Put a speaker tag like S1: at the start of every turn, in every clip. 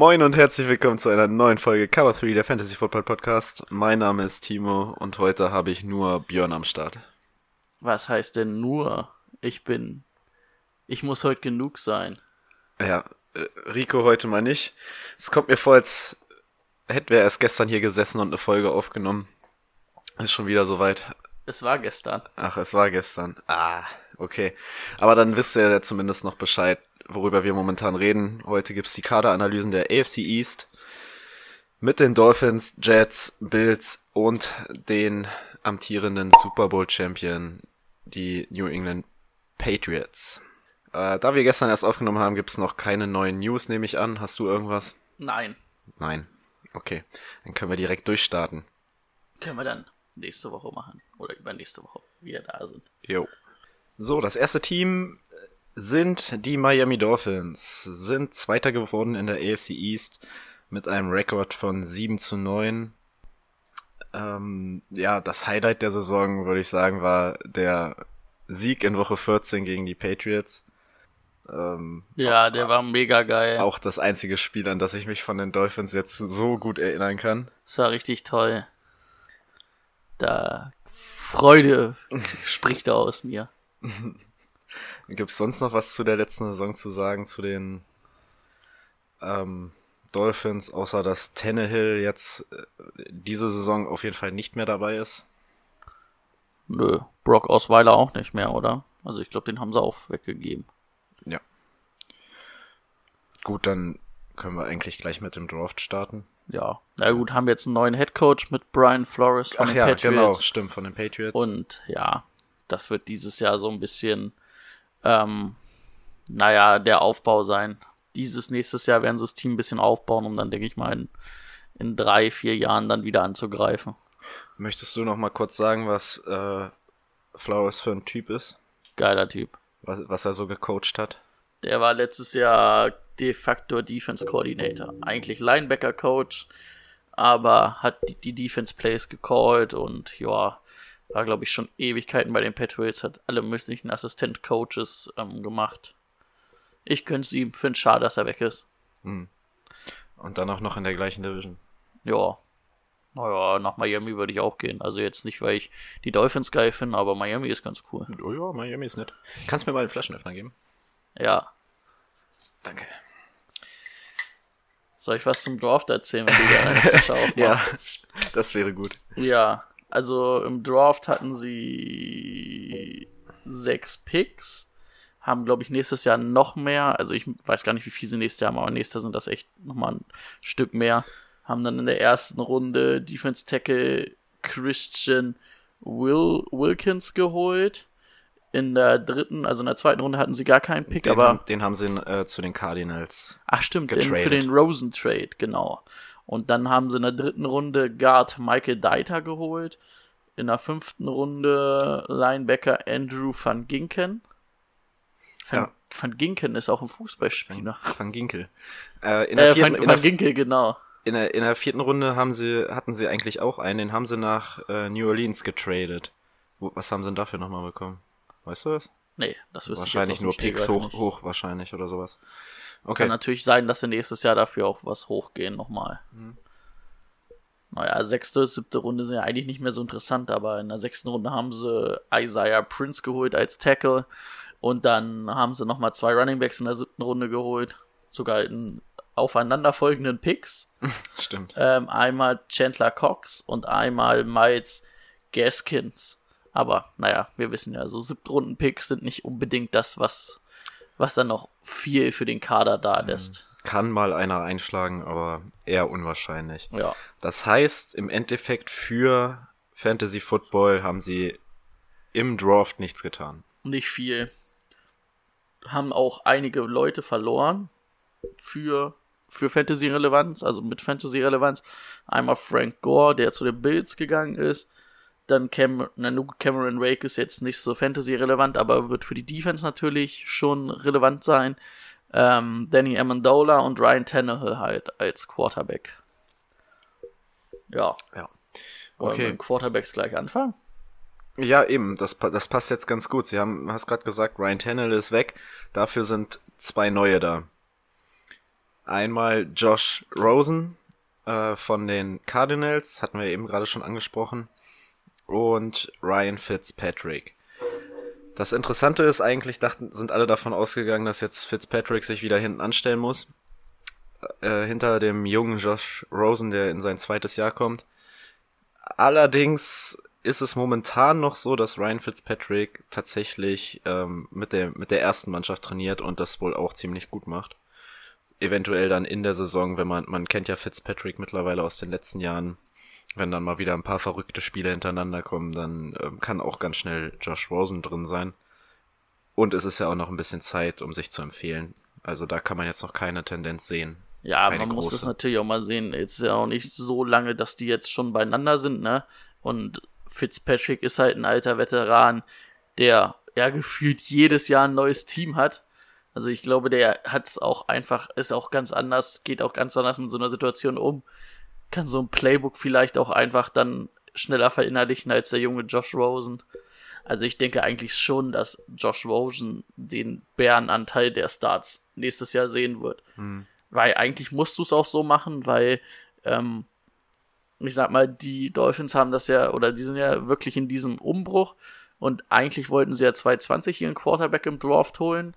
S1: Moin und herzlich willkommen zu einer neuen Folge Cover 3 der Fantasy Football Podcast. Mein Name ist Timo und heute habe ich nur Björn am Start.
S2: Was heißt denn nur? Ich bin. Ich muss heute genug sein.
S1: Ja, äh, Rico heute mal nicht. Es kommt mir vor, als hätten wir erst gestern hier gesessen und eine Folge aufgenommen. Ist schon wieder soweit.
S2: Es war gestern.
S1: Ach, es war gestern. Ah, okay. Aber dann wisst ihr ja zumindest noch Bescheid, worüber wir momentan reden. Heute gibt's die Kaderanalysen der AFC East mit den Dolphins, Jets, Bills und den amtierenden Super Bowl Champion, die New England Patriots. Äh, da wir gestern erst aufgenommen haben, gibt's noch keine neuen News, nehme ich an. Hast du irgendwas?
S2: Nein.
S1: Nein. Okay, dann können wir direkt durchstarten.
S2: Können wir dann nächste Woche machen. Oder übernächste Woche wieder da sind.
S1: Jo. So, das erste Team sind die Miami Dolphins, sind Zweiter geworden in der AFC East mit einem Rekord von 7 zu 9. Ähm, ja, das Highlight der Saison, würde ich sagen, war der Sieg in Woche 14 gegen die Patriots. Ähm,
S2: ja, der war mega geil.
S1: Auch das einzige Spiel, an das ich mich von den Dolphins jetzt so gut erinnern kann.
S2: Das war richtig toll. Da Freude spricht da aus mir.
S1: Gibt es sonst noch was zu der letzten Saison zu sagen, zu den ähm, Dolphins, außer dass Tannehill jetzt äh, diese Saison auf jeden Fall nicht mehr dabei ist?
S2: Nö, Brock Osweiler auch nicht mehr, oder? Also ich glaube, den haben sie auch weggegeben.
S1: Ja. Gut, dann können wir eigentlich gleich mit dem Draft starten.
S2: Ja, na gut, haben wir jetzt einen neuen Headcoach mit Brian Flores
S1: von Ach den ja, Patriots. genau, stimmt, von den Patriots.
S2: Und ja, das wird dieses Jahr so ein bisschen, ähm, naja, der Aufbau sein. Dieses nächstes Jahr werden sie das Team ein bisschen aufbauen, um dann, denke ich mal, in, in drei, vier Jahren dann wieder anzugreifen.
S1: Möchtest du noch mal kurz sagen, was äh, Flores für ein Typ ist?
S2: Geiler Typ.
S1: Was, was er so gecoacht hat?
S2: Der war letztes Jahr de facto Defense Coordinator. Eigentlich Linebacker Coach, aber hat die, die Defense Plays gecallt und ja, war glaube ich schon Ewigkeiten bei den Patriots, hat alle möglichen Assistent Coaches ähm, gemacht. Ich könnte es ihm, finde schade, dass er weg ist.
S1: Hm. Und dann auch noch in der gleichen Division.
S2: Ja. Naja, nach Miami würde ich auch gehen. Also jetzt nicht, weil ich die Dolphins geil finde, aber Miami ist ganz cool.
S1: Oh ja, Miami ist nett. Kannst mir mal einen Flaschenöffner geben?
S2: Ja.
S1: Danke.
S2: Soll ich was zum Draft erzählen, wenn du da eine Flasche aufmachst?
S1: ja, das wäre gut.
S2: Ja, also im Draft hatten sie sechs Picks, haben glaube ich nächstes Jahr noch mehr, also ich weiß gar nicht, wie viel sie nächstes Jahr haben, aber nächstes Jahr sind das echt nochmal ein Stück mehr. Haben dann in der ersten Runde Defense Tackle Christian Will Wilkins geholt in der dritten, also in der zweiten Runde hatten sie gar keinen Pick,
S1: den,
S2: aber.
S1: Den haben sie äh, zu den Cardinals.
S2: Ach, stimmt, den, für den Rosen Trade, genau. Und dann haben sie in der dritten Runde Guard Michael Deiter geholt. In der fünften Runde Linebacker Andrew van Ginken. Van, ja. van Ginken ist auch ein Fußballspieler.
S1: Van Ginkel. Äh, in der
S2: äh, vierten, van, van Ginkel, genau.
S1: In der, in der vierten Runde haben sie, hatten sie eigentlich auch einen, den haben sie nach äh, New Orleans getradet. Was haben sie denn dafür nochmal bekommen? Weißt du das?
S2: Nee, das wüsste
S1: wahrscheinlich
S2: ich
S1: nur Picks hoch, hoch wahrscheinlich oder sowas.
S2: Okay. Kann natürlich sein, dass sie nächstes Jahr dafür auch was hochgehen nochmal. Mhm. Naja, sechste, siebte Runde sind ja eigentlich nicht mehr so interessant, aber in der sechsten Runde haben sie Isaiah Prince geholt als Tackle und dann haben sie nochmal zwei Runningbacks in der siebten Runde geholt. Sogar in aufeinanderfolgenden Picks.
S1: Stimmt.
S2: Ähm, einmal Chandler Cox und einmal Miles Gaskins. Aber naja, wir wissen ja, so Siebtrunden-Picks sind nicht unbedingt das, was, was dann noch viel für den Kader da lässt.
S1: Kann mal einer einschlagen, aber eher unwahrscheinlich.
S2: Ja.
S1: Das heißt, im Endeffekt für Fantasy Football haben sie im Draft nichts getan.
S2: Nicht viel. Haben auch einige Leute verloren für für Fantasy-Relevanz, also mit Fantasy-Relevanz. Einmal Frank Gore, der zu den Bills gegangen ist. Dann Cam na, Cameron Rake ist jetzt nicht so Fantasy-relevant, aber wird für die Defense natürlich schon relevant sein. Ähm, Danny Amendola und Ryan Tannehill halt als Quarterback. Ja.
S1: Ja.
S2: Wollen wir
S1: Okay.
S2: den Quarterbacks gleich anfangen?
S1: Ja, eben, das, das passt jetzt ganz gut. Sie haben, du hast gerade gesagt, Ryan Tannehill ist weg. Dafür sind zwei neue da. Einmal Josh Rosen äh, von den Cardinals, hatten wir eben gerade schon angesprochen. Und Ryan Fitzpatrick. Das Interessante ist eigentlich, dachten, sind alle davon ausgegangen, dass jetzt Fitzpatrick sich wieder hinten anstellen muss. Äh, hinter dem jungen Josh Rosen, der in sein zweites Jahr kommt. Allerdings ist es momentan noch so, dass Ryan Fitzpatrick tatsächlich ähm, mit, der, mit der ersten Mannschaft trainiert und das wohl auch ziemlich gut macht. Eventuell dann in der Saison, wenn man, man kennt ja Fitzpatrick mittlerweile aus den letzten Jahren, wenn dann mal wieder ein paar verrückte Spiele hintereinander kommen, dann ähm, kann auch ganz schnell Josh Rosen drin sein. Und es ist ja auch noch ein bisschen Zeit, um sich zu empfehlen. Also da kann man jetzt noch keine Tendenz sehen.
S2: Ja,
S1: Keine
S2: man muss
S1: große.
S2: es natürlich auch mal sehen. Jetzt ist ja auch nicht so lange, dass die jetzt schon beieinander sind, ne? Und Fitzpatrick ist halt ein alter Veteran, der ja gefühlt jedes Jahr ein neues Team hat. Also ich glaube, der hat es auch einfach, ist auch ganz anders, geht auch ganz anders mit so einer Situation um. Kann so ein Playbook vielleicht auch einfach dann schneller verinnerlichen als der junge Josh Rosen. Also ich denke eigentlich schon, dass Josh Rosen den Bärenanteil der Starts nächstes Jahr sehen wird. Weil eigentlich musst du es auch so machen, weil ähm, ich sag mal, die Dolphins haben das ja, oder die sind ja wirklich in diesem Umbruch und eigentlich wollten sie ja 2020 ihren Quarterback im Draft holen.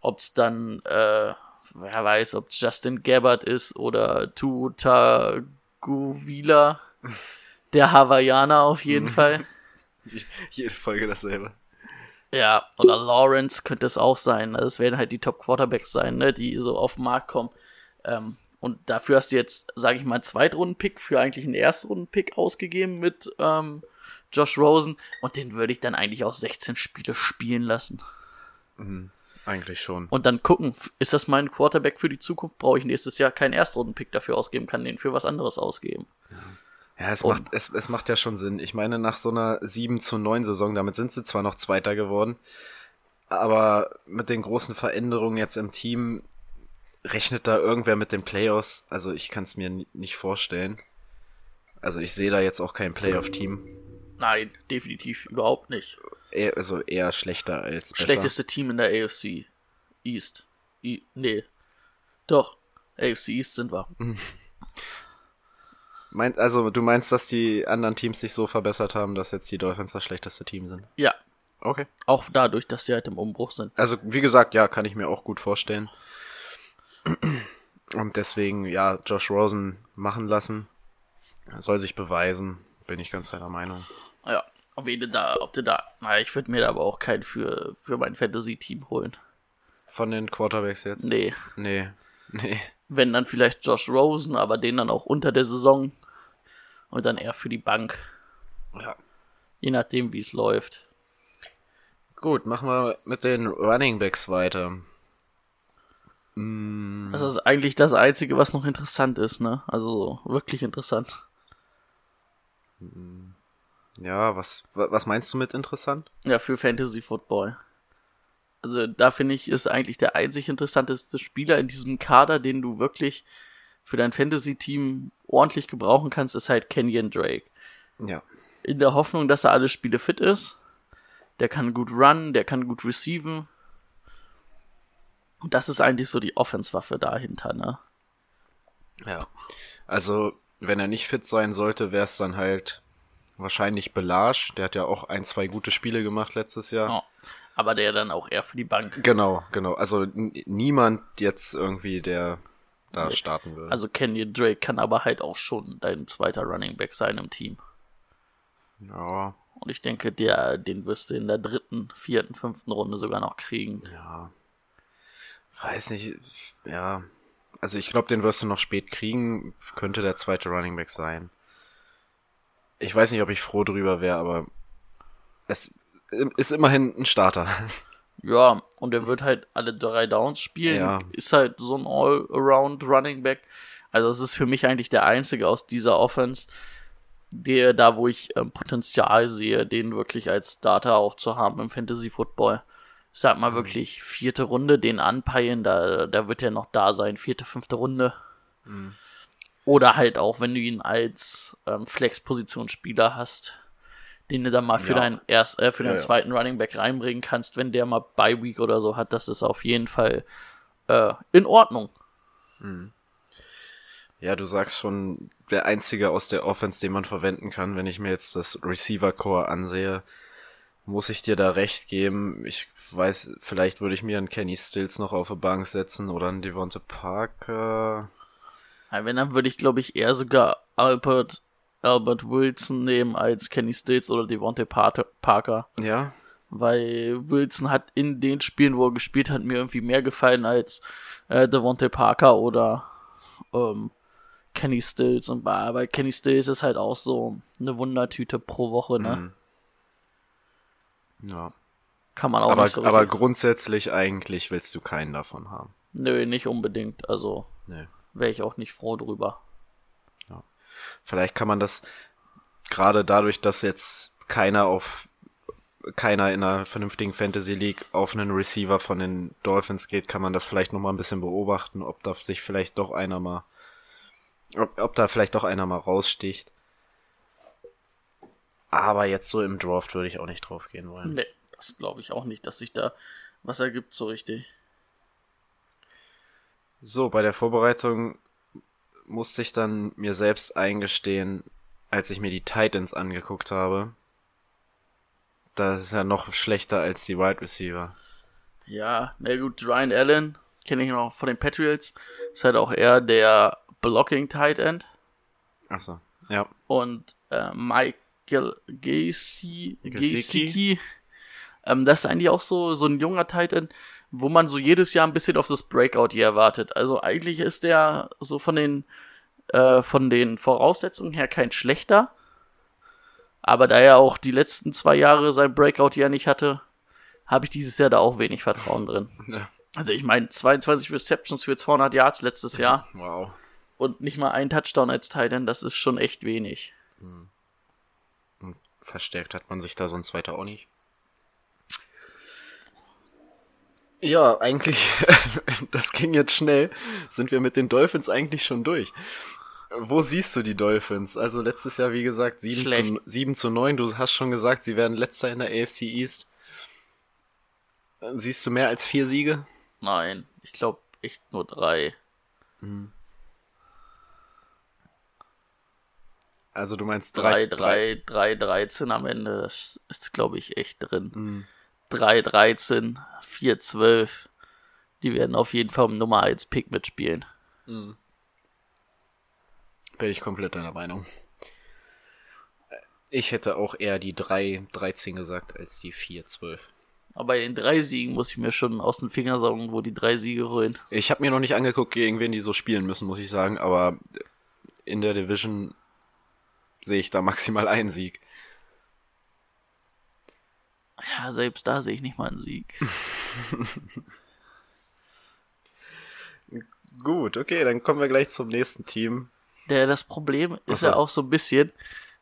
S2: Ob es dann, äh, wer weiß, ob Justin Gabbard ist oder Tuta Guvila, der Hawaiianer auf jeden Fall.
S1: Jede Folge dasselbe.
S2: Ja, oder Lawrence könnte es auch sein. Also Es werden halt die Top-Quarterbacks sein, ne, die so auf den Markt kommen. Ähm, und dafür hast du jetzt, sage ich mal, einen Zweitrunden-Pick für eigentlich einen Erstrunden-Pick ausgegeben mit ähm, Josh Rosen. Und den würde ich dann eigentlich auch 16 Spiele spielen lassen.
S1: Eigentlich schon.
S2: Und dann gucken, ist das mein Quarterback für die Zukunft? Brauche ich nächstes Jahr keinen Erstrunden-Pick dafür ausgeben, kann den für was anderes ausgeben.
S1: Ja, es
S2: Und-
S1: macht, es, es macht ja schon Sinn. Ich meine, nach so einer 7 zu 9 Saison, damit sind sie zwar noch Zweiter geworden, aber mit den großen Veränderungen jetzt im Team rechnet da irgendwer mit den Playoffs. Also ich kann es mir ni- nicht vorstellen. Also ich sehe da jetzt auch kein Playoff-Team.
S2: Nein, definitiv überhaupt nicht.
S1: Eher, also eher schlechter als besser.
S2: Schlechteste Team in der AFC East. I nee. Doch. AFC East sind wir.
S1: Meint, also du meinst, dass die anderen Teams sich so verbessert haben, dass jetzt die Dolphins das schlechteste Team sind?
S2: Ja.
S1: Okay.
S2: Auch dadurch, dass sie halt im Umbruch sind.
S1: Also, wie gesagt, ja, kann ich mir auch gut vorstellen. Und deswegen, ja, Josh Rosen machen lassen. Er soll sich beweisen. Bin ich ganz deiner Meinung.
S2: Ja. Ob du da, ob du da. Na, ich würde mir da aber auch keinen für, für mein Fantasy-Team holen.
S1: Von den Quarterbacks jetzt?
S2: Nee.
S1: Nee. Nee.
S2: Wenn dann vielleicht Josh Rosen, aber den dann auch unter der Saison. Und dann eher für die Bank.
S1: Ja.
S2: Je nachdem, wie es läuft.
S1: Gut, machen wir mit den Running Backs weiter. Mm,
S2: Das ist eigentlich das Einzige, was noch interessant ist, ne? Also wirklich interessant.
S1: Ja, was, wa- was meinst du mit interessant?
S2: Ja, für Fantasy Football. Also da finde ich, ist eigentlich der einzig interessanteste Spieler in diesem Kader, den du wirklich für dein Fantasy-Team ordentlich gebrauchen kannst, ist halt Kenyon Drake.
S1: Ja.
S2: In der Hoffnung, dass er alle Spiele fit ist. Der kann gut runnen, der kann gut receiven. Und das ist eigentlich so die Offense-Waffe dahinter, ne?
S1: Ja. Also, wenn er nicht fit sein sollte, wäre es dann halt wahrscheinlich Belage. Der hat ja auch ein, zwei gute Spiele gemacht letztes Jahr.
S2: Ja. Aber der dann auch eher für die Bank.
S1: Genau, genau. Also niemand jetzt irgendwie, der da starten würde.
S2: Also Kenyon Drake kann aber halt auch schon dein zweiter Running Back sein im Team.
S1: ja,
S2: Und ich denke, der, den wirst du in der dritten, vierten, fünften Runde sogar noch kriegen.
S1: ja. Weiß nicht, ja. Also ich glaube, den wirst du noch spät kriegen. Könnte der zweite Running Back sein. Ich weiß nicht, ob ich froh drüber wäre, aber es ist immerhin ein Starter.
S2: Ja, Und er wird halt alle drei Downs spielen.
S1: Ja.
S2: Ist halt so ein All-Around Running Back. Also es ist für mich eigentlich der einzige aus dieser Offense, der da, wo ich ähm, Potenzial sehe, den wirklich als Starter auch zu haben im Fantasy Football. Ich sag mal wirklich vierte Runde, den anpeilen, da, da wird er noch da sein, vierte, fünfte Runde. Oder halt auch, wenn du ihn als ähm, Flex-Positionsspieler hast, den du dann mal für
S1: Ja.
S2: deinen erst, äh, für
S1: Ja,
S2: deinen
S1: ja.
S2: zweiten Running Back reinbringen kannst, wenn der mal Bye Week oder so hat, das ist auf jeden Fall äh, in Ordnung.
S1: Ja, du sagst schon, der einzige aus der Offense, den man verwenden kann. Wenn ich mir jetzt das Receiver-Core ansehe, muss ich dir da recht geben. Ich weiß, vielleicht würde ich mir einen Kenny Stills noch auf die Bank setzen oder einen Devonta Parker.
S2: Ja, wenn, dann würde ich, glaube ich, eher sogar Albert, Albert Wilson nehmen als Kenny Stills oder Devontae Par- Parker.
S1: Ja,
S2: Weil Wilson hat in den Spielen, wo er gespielt hat, mir irgendwie mehr gefallen als äh, Devontae Parker oder ähm, Kenny Stills. Und bei, bei Kenny Stills ist halt auch so eine Wundertüte pro Woche, ne?
S1: Mhm. ja.
S2: Kann man auch
S1: Aber,
S2: nicht so
S1: aber grundsätzlich eigentlich willst du keinen davon haben.
S2: Nö, nicht unbedingt. Also
S1: Nee.
S2: Wäre ich auch nicht froh drüber.
S1: Vielleicht kann man das gerade dadurch, dass jetzt keiner auf keiner in einer vernünftigen Fantasy League auf einen Receiver von den Dolphins geht, kann man das vielleicht noch mal ein bisschen beobachten, ob da sich vielleicht doch einer mal ob, ob da vielleicht doch einer mal raussticht. Aber jetzt so im Draft würde ich auch nicht drauf gehen wollen.
S2: Nee, das glaube ich auch nicht, dass sich da was ergibt so richtig.
S1: So, bei der Vorbereitung musste ich dann mir selbst eingestehen, als ich mir die Titans angeguckt habe. Das ist ja noch schlechter als die Wide Receiver.
S2: Ja, na gut, Ryan Allen kenne ich noch von den Patriots. Ist halt auch eher der Blocking Tight End.
S1: Achso, ja.
S2: Und äh, Michael Gesicki.
S1: Gesicki
S2: ähm, das ist eigentlich auch so, so ein junger Tight End, wo man so jedes Jahr ein bisschen auf das Breakout hier erwartet. Also eigentlich ist der so von den, äh, von den Voraussetzungen her kein schlechter. Aber da er auch die letzten zwei Jahre sein Breakout ja nicht hatte, habe ich dieses Jahr da auch wenig Vertrauen drin.
S1: ja.
S2: Also ich meine, 22 Receptions für 200 Yards letztes Jahr
S1: Wow.
S2: und nicht mal ein Touchdown als Tight End, das ist schon echt wenig.
S1: Und verstärkt hat man sich da so ein zweiter auch nicht. Ja, eigentlich, das ging jetzt schnell, sind wir mit den Dolphins eigentlich schon durch. Wo siehst du die Dolphins? Also letztes Jahr, wie gesagt, 7
S2: Schlecht.
S1: zu, 7 zu 9. Du hast schon gesagt, sie werden letzter in der AFC East. Siehst du mehr als vier Siege?
S2: Nein, ich glaube echt nur drei.
S1: Also du meinst
S2: 3,
S1: 3,
S2: 3, 3, 13 am Ende, das ist glaube ich echt drin.
S1: Mhm.
S2: 3, 13, 4, 12. Die werden auf jeden Fall um Nummer 1 Pick mitspielen.
S1: Bin ich komplett deiner Meinung. Ich hätte auch eher die 3, 13 gesagt als die 4, 12.
S2: Aber bei den drei Siegen muss ich mir schon aus den Fingern saugen, wo die drei Siege holen.
S1: Ich habe mir noch nicht angeguckt, gegen wen die so spielen müssen, muss ich sagen, aber in der Division sehe ich da maximal einen Sieg.
S2: Ja, selbst da sehe ich nicht mal einen Sieg.
S1: Gut, okay, dann kommen wir gleich zum nächsten Team.
S2: Der, das Problem ist
S1: so.
S2: ja auch so ein bisschen,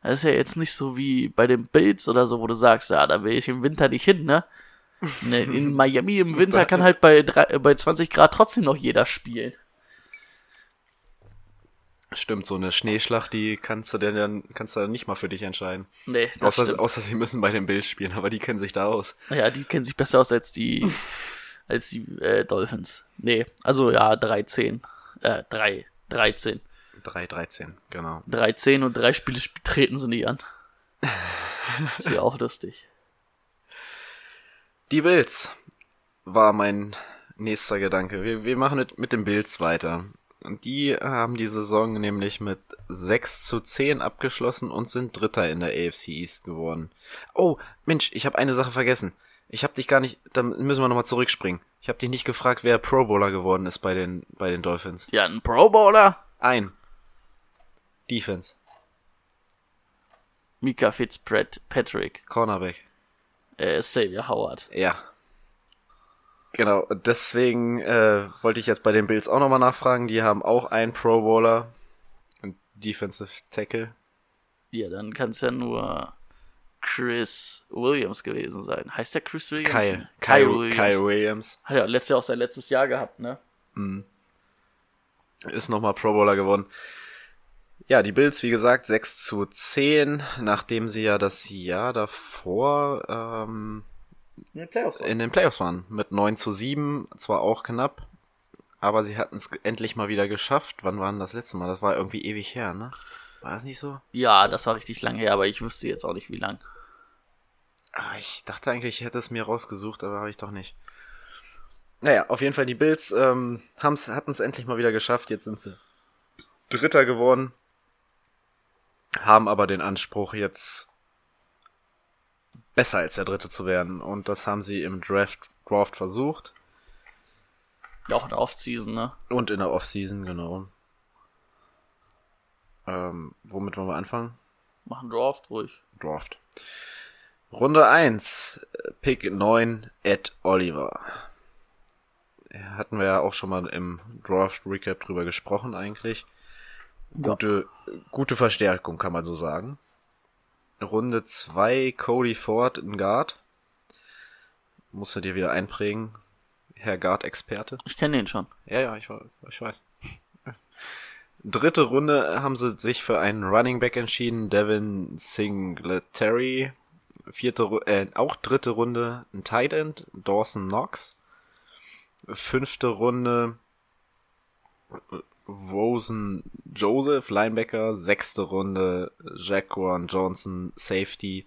S2: das ist ja jetzt nicht so wie bei den Bills oder so, wo du sagst, ja, da will ich im Winter nicht hin, ne? ne in Miami im Winter kann halt bei, drei, äh, bei 20 Grad trotzdem noch jeder spielen.
S1: Stimmt, so eine Schneeschlacht, die kannst du denn dann kannst du dann nicht mal für dich entscheiden.
S2: Nee, das
S1: Außer,
S2: stimmt.
S1: außer sie müssen bei den Bills spielen, aber die kennen sich da aus.
S2: Ja, die kennen sich besser aus als die, als die äh, Dolphins. Nee, also ja, 13. Äh, 3, 13.
S1: 3, 13, genau.
S2: 13 und drei Spiele sp- treten sie nie an. Ist ja auch lustig.
S1: Die Bills war mein nächster Gedanke. Wir, wir machen mit- mit den Bills weiter. Die haben die Saison nämlich mit 6 zu 10 abgeschlossen und sind Dritter in der AFC East geworden. Oh, Mensch, ich habe eine Sache vergessen. Ich habe dich gar nicht, da müssen wir nochmal zurückspringen. Ich habe dich nicht gefragt, wer Pro Bowler geworden ist bei den, bei den Dolphins.
S2: Ja, ein Pro Bowler?
S1: Ein. Defense.
S2: Mika Fitzpatrick,
S1: Cornerback.
S2: äh, Xavier Howard.
S1: Ja. Genau, und deswegen äh, wollte ich jetzt bei den Bills auch nochmal nachfragen. Die haben auch einen Pro Bowler, einen Defensive Tackle.
S2: Ja, dann kann es ja nur Chris Williams gewesen sein. Heißt der Chris Williams?
S1: Kyle.
S2: Kyle,
S1: Kyle,
S2: Williams.
S1: Kyle Williams.
S2: Hat ja letztes Jahr auch sein letztes Jahr gehabt, ne?
S1: Ist nochmal Pro Bowler geworden. Ja, die Bills, wie gesagt, 6 zu 10, nachdem sie ja das Jahr davor ähm,
S2: In den Playoffs. auch.
S1: in den Playoffs waren. Mit 9 zu 7, zwar auch knapp, aber sie hatten es endlich mal wieder geschafft. Wann war denn das letzte Mal? Das war irgendwie ewig her, ne? War das nicht so?
S2: Ja, das war richtig lange her, aber ich wüsste jetzt auch nicht, wie lang.
S1: Ah, ich dachte eigentlich, ich hätte es mir rausgesucht, aber habe ich doch nicht. Naja, auf jeden Fall, die Bills ähm, hatten es endlich mal wieder geschafft. Jetzt sind sie Dritter geworden. Haben aber den Anspruch, jetzt besser als der Dritte zu werden. Und das haben sie im Draft, Draft versucht.
S2: Ja, auch in der Offseason, ne?
S1: Und in der Offseason, genau. Ähm, womit wollen wir anfangen?
S2: Machen Draft ruhig.
S1: Draft. Runde 1, Pick 9, Ed Oliver. Hatten wir ja auch schon mal im Draft Recap drüber gesprochen eigentlich. Gute, gute Verstärkung, kann man so sagen. Runde 2, Cody Ford in Guard. Musst du dir wieder einprägen, Herr Guard-Experte.
S2: Ich kenne den schon.
S1: Ja, ja, ich, ich weiß. Dritte Runde haben sie sich für einen Running Back entschieden, Devin Singletary. Vierte, äh, auch dritte Runde ein Tight End, Dawson Knox. Fünfte Runde Rosen Joseph, Linebacker. Sechste Runde Jaquan Johnson, Safety.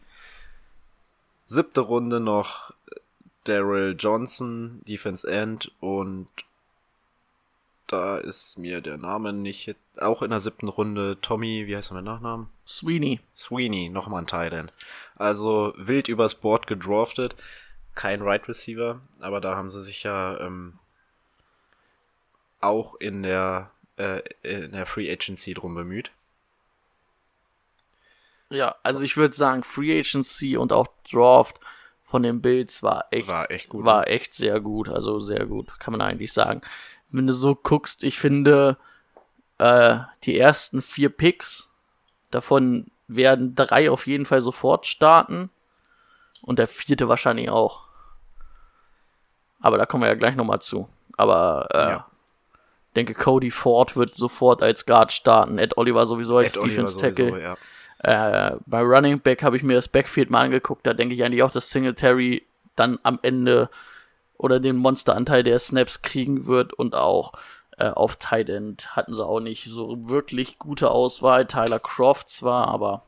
S1: Siebte Runde noch Daryl Johnson, Defense End und da ist mir der Name nicht. Auch in der siebten Runde Tommy, wie heißt er mit Nachnamen?
S2: Sweeney.
S1: Sweeney, nochmal ein Titan. Also wild übers Board gedraftet. Kein Right Receiver, aber da haben sie sich ja ähm, auch in der, äh, in der Free Agency drum bemüht.
S2: Ja, also ich würde sagen, Free Agency und auch Draft von den Bills war echt,
S1: War echt gut.
S2: war echt sehr gut. Also sehr gut, kann man eigentlich sagen. Wenn du so guckst, ich finde, äh, die ersten vier Picks, davon werden drei auf jeden Fall sofort starten. Und der vierte wahrscheinlich auch. Aber da kommen wir ja gleich nochmal zu. Aber äh,
S1: Ja.
S2: Denke, Cody Ford wird sofort als Guard starten. Ed Oliver sowieso als
S1: Ed Oliver
S2: Defense Tackle.
S1: sowieso, ja.
S2: Äh, bei Running Back habe ich mir das Backfield mal angeguckt. Da denke ich eigentlich auch, dass Singletary dann am Ende oder den Monsteranteil der Snaps kriegen wird und auch äh, auf Tight End hatten sie auch nicht so wirklich gute Auswahl. Tyler Croft zwar, aber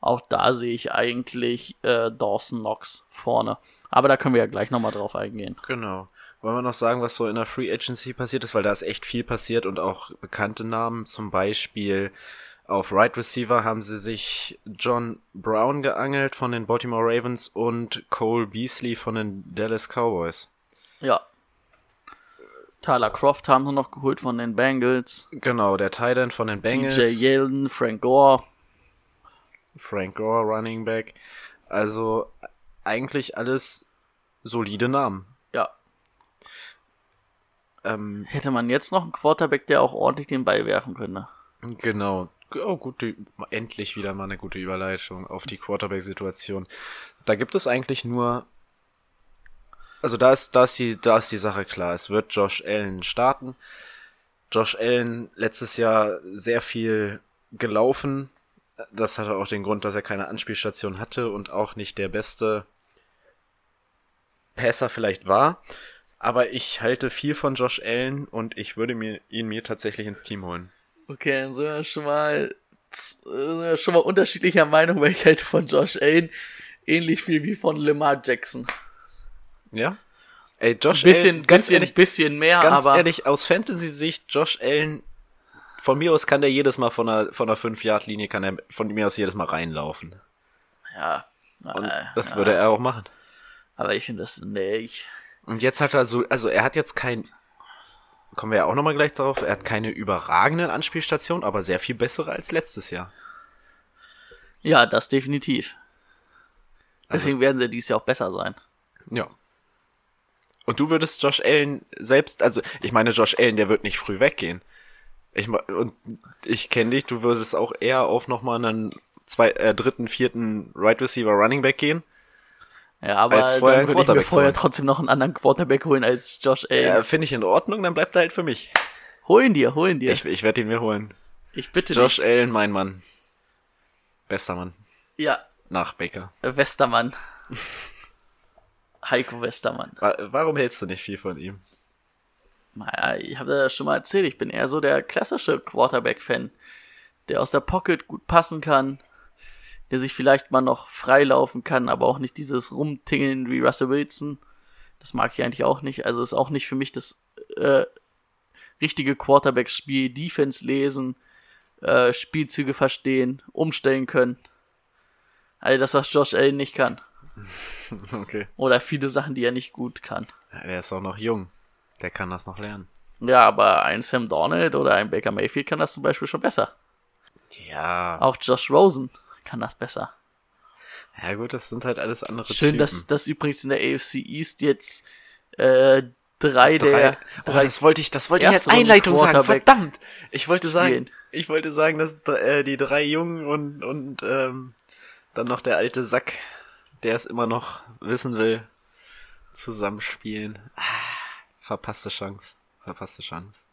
S2: auch da sehe ich eigentlich äh, Dawson Knox vorne. Aber da können wir ja gleich nochmal drauf eingehen.
S1: Genau. Wollen wir noch sagen, was so in der Free Agency passiert ist, weil da ist echt viel passiert und auch bekannte Namen, zum Beispiel auf Right Receiver haben sie sich John Brown geangelt von den Baltimore Ravens und Cole Beasley von den Dallas Cowboys.
S2: Ja. Tyler Croft haben sie noch geholt von den Bengals.
S1: Genau, der Tight End von den Bengals,
S2: TJ Yeldon, Frank Gore.
S1: Frank Gore, Running Back. Also eigentlich alles solide Namen.
S2: Ja,
S1: Ähm,
S2: Hätte man jetzt noch einen Quarterback, der auch ordentlich den Ball werfen könnte.
S1: Genau. Oh, gute, endlich wieder mal eine gute Überleitung auf die Quarterback-Situation. Da gibt es eigentlich nur, also da ist, da ist die, da ist die Sache klar. Es wird Josh Allen starten. Josh Allen letztes Jahr sehr viel gelaufen. Das hatte auch den Grund, dass er keine Anspielstation hatte und auch nicht der beste Passer vielleicht war. Aber ich halte viel von Josh Allen und ich würde mir, ihn mir tatsächlich ins Team holen.
S2: Okay, dann sind wir schon mal, äh, schon mal unterschiedlicher Meinung, weil ich halte von Josh Allen ähnlich viel wie von Lamar Jackson.
S1: Ja? Ey, Josh
S2: Bisschen,
S1: Allen, ganz
S2: bisschen,
S1: ehrlich,
S2: bisschen mehr,
S1: ganz
S2: aber
S1: ehrlich, aus Fantasy-Sicht, Josh Allen, von mir aus kann der jedes Mal von der, von der 5-Yard-Linie, kann er von mir aus jedes Mal reinlaufen.
S2: ja.
S1: Und
S2: äh,
S1: das
S2: ja.
S1: würde er auch machen.
S2: Aber ich finde das, nee, ich,
S1: Und jetzt hat er so, also er hat jetzt kein, kommen wir ja auch nochmal gleich drauf, er hat keine überragenden Anspielstationen, aber sehr viel bessere als letztes Jahr.
S2: ja, das definitiv.
S1: Also-
S2: Deswegen werden sie dies Jahr auch besser sein.
S1: Ja. Und du würdest Josh Allen selbst, also ich meine, Josh Allen, der wird nicht früh weggehen. Ich und ich kenne dich, du würdest auch eher auf nochmal einen zwei, äh, dritten, vierten Right Receiver Running Back gehen.
S2: Ja, aber
S1: Als vorher
S2: dann würde ich mir vorher
S1: holen.
S2: trotzdem noch einen anderen Quarterback holen als Josh Allen.
S1: Ja, finde ich in Ordnung, dann bleibt er halt für mich.
S2: Holen dir, holen dir.
S1: Ich, ich werde ihn mir holen.
S2: Ich bitte
S1: Josh
S2: dich.
S1: Allen, mein Mann. Bester Mann.
S2: Ja,
S1: Nach Baker.
S2: Westermann. Heiko Westermann.
S1: Wa- Warum hältst du nicht viel von ihm?
S2: Naja, ich habe das schon mal erzählt, ich bin eher so der klassische Quarterback-Fan, der aus der Pocket gut passen kann, der sich vielleicht mal noch freilaufen kann, aber auch nicht dieses Rumtingeln wie Russell Wilson. Das mag ich eigentlich auch nicht. Also ist auch nicht für mich das äh, richtige Quarterback-Spiel. Defense lesen, äh, Spielzüge verstehen, umstellen können. All das, was Josh Allen nicht kann.
S1: Okay.
S2: Oder viele Sachen, die er nicht gut kann.
S1: Ja, Der ist auch noch jung. Der kann das noch lernen.
S2: Ja, aber ein Sam Darnold oder ein Baker Mayfield kann das zum Beispiel schon besser.
S1: Ja.
S2: Auch Josh Rosen kann das besser.
S1: Ja gut, das sind halt alles andere
S2: Schön,
S1: Typen.
S2: dass, dass übrigens in der AFC East jetzt äh, drei, der
S1: oh,
S2: drei
S1: das wollte ich, das wollte ich als Einleitung sagen. Verdammt! Ich wollte sagen, ich wollte sagen, dass äh, die drei Jungen und und ähm, dann noch der alte Sack, der es immer noch wissen will, zusammenspielen. Ah, verpasste Chance, verpasste Chance.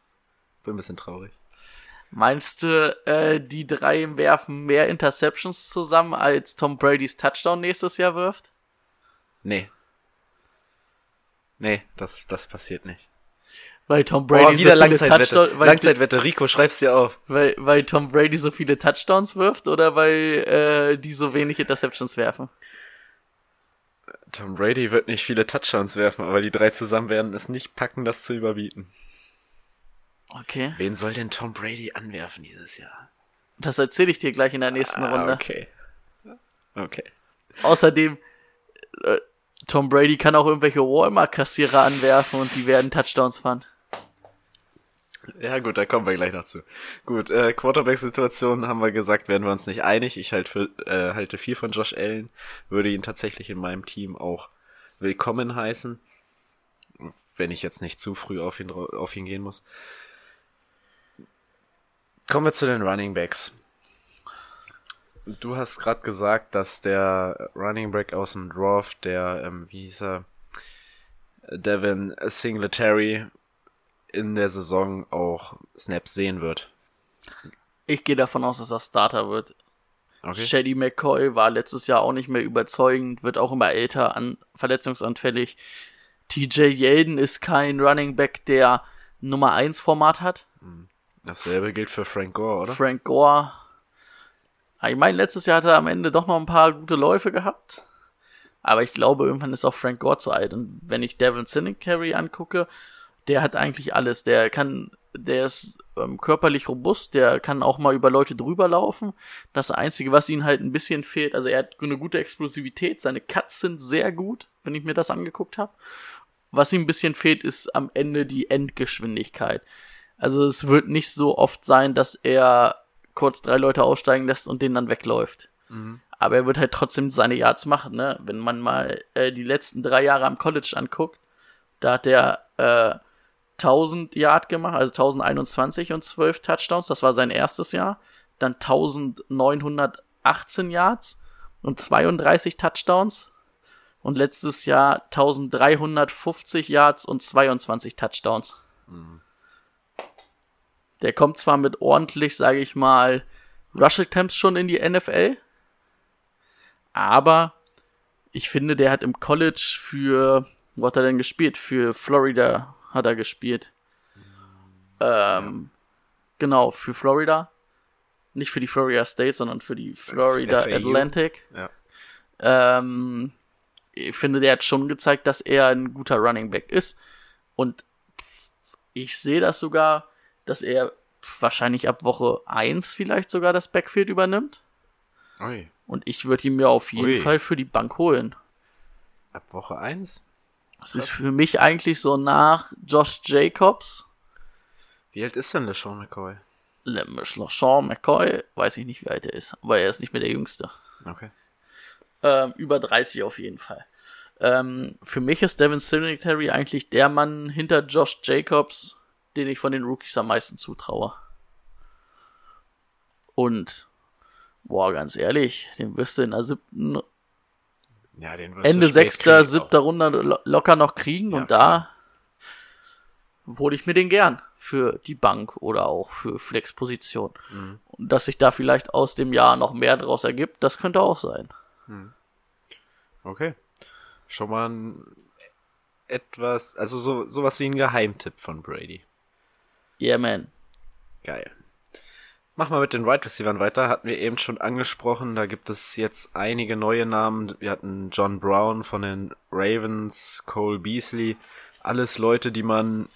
S1: Bin ein bisschen traurig.
S2: Meinst du, äh, die drei werfen mehr Interceptions zusammen, als Tom Brady's Touchdown nächstes Jahr wirft?
S1: Nee. Nee, das, das passiert nicht.
S2: Weil Tom Brady
S1: Boah, wieder
S2: so viele
S1: Langzeitwette.
S2: Touchdowns, weil,
S1: Langzeitwette. Rico, schreib's dir auf.
S2: weil, weil Tom Brady so viele Touchdowns wirft oder weil äh, die so wenig Interceptions werfen?
S1: Tom Brady wird nicht viele Touchdowns werfen, aber die drei zusammen werden es nicht packen, das zu überbieten.
S2: Okay.
S1: Wen soll denn Tom Brady anwerfen dieses Jahr?
S2: Das erzähle ich dir gleich in der nächsten Runde.
S1: Ah, okay. Okay.
S2: Außerdem, äh, Tom Brady kann auch irgendwelche Walmart-Kassierer anwerfen und die werden Touchdowns fahren.
S1: Ja gut, da kommen wir gleich noch zu. Gut, äh, Quarterback-Situation haben wir gesagt, werden wir uns nicht einig. Ich halt für, äh, halte viel von Josh Allen, würde ihn tatsächlich in meinem Team auch willkommen heißen, wenn ich jetzt nicht zu früh auf ihn, auf ihn gehen muss. Kommen wir zu den Running Backs. Du hast gerade gesagt, dass der Running Back aus dem Draft, der, ähm, wie hieß er, Devin Singletary, in der Saison auch Snaps sehen wird.
S2: Ich gehe davon aus, dass er Starter wird.
S1: Okay.
S2: Shady McCoy war letztes Jahr auch nicht mehr überzeugend, wird auch immer älter, an, verletzungsanfällig. TJ Yeldon ist kein Running Back, der Nummer 1 Format hat.
S1: Dasselbe gilt für Frank Gore, oder?
S2: Frank Gore. Ich meine, letztes Jahr hat er am Ende doch noch ein paar gute Läufe gehabt. Aber ich glaube, irgendwann ist auch Frank Gore zu alt. Und wenn ich Devin Singletary angucke, der hat eigentlich alles. Der kann, der ist ähm, körperlich robust, der kann auch mal über Leute drüber laufen. Das Einzige, was ihm halt ein bisschen fehlt, also er hat eine gute Explosivität, seine Cuts sind sehr gut, wenn ich mir das angeguckt habe. Was ihm ein bisschen fehlt, ist am Ende die Endgeschwindigkeit. Also es wird nicht so oft sein, dass er kurz drei Leute aussteigen lässt und den dann wegläuft. Aber er wird halt trotzdem seine Yards machen, ne? Wenn man mal äh, die letzten drei Jahre am College anguckt, da hat er äh, 1000 Yard gemacht, also 1021 und 12 Touchdowns, das war sein erstes Jahr. Dann 1918 Yards und 32 Touchdowns. Und letztes Jahr 1350 Yards und 22 Touchdowns. Der kommt zwar mit ordentlich, sage ich mal, Rush Attempts schon in die NFL, aber ich finde, der hat im College für, wo hat er denn gespielt? Für Florida hat er gespielt. Ähm, genau, für Florida. Nicht für die Florida State, sondern für die Florida
S1: FAU.
S2: Atlantic.
S1: Ja.
S2: Ähm, ich finde, der hat schon gezeigt, dass er ein guter Running Back ist. Und ich sehe das sogar, dass er wahrscheinlich ab Woche 1 vielleicht sogar das Backfield übernimmt.
S1: Ui.
S2: Und ich würde ihn mir auf jeden
S1: Ui.
S2: Fall für die Bank holen.
S1: Ab Woche 1?
S2: Das ist für mich eigentlich so nach Josh Jacobs,
S1: Wie alt ist denn LeSean McCoy?
S2: LeSean McCoy, weiß ich nicht, wie alt er ist, aber er ist nicht mehr der Jüngste.
S1: Okay.
S2: Ähm, über 30 auf jeden Fall. Ähm, für mich ist Devin Singletary eigentlich der Mann hinter Josh Jacobs, den ich von den Rookies am meisten zutraue. Und, boah, ganz ehrlich, den wirst du in der siebten,
S1: Ja,
S2: Ende sechster, siebter Runde lo locker noch kriegen
S1: Ja,
S2: und da hole ich mir den gern für die Bank oder auch für Flexposition.
S1: Mhm.
S2: Und dass sich da vielleicht aus dem Jahr noch mehr draus ergibt, das könnte auch sein.
S1: Okay. Schon mal ein etwas, also so sowas wie ein Geheimtipp von Brady.
S2: Yeah, man.
S1: Geil. Mach mal mit den Wide Receivers weiter. Hatten wir eben schon angesprochen. Da gibt es jetzt einige neue Namen. Wir hatten John Brown von den Ravens, Cole Beasley. Alles Leute, die man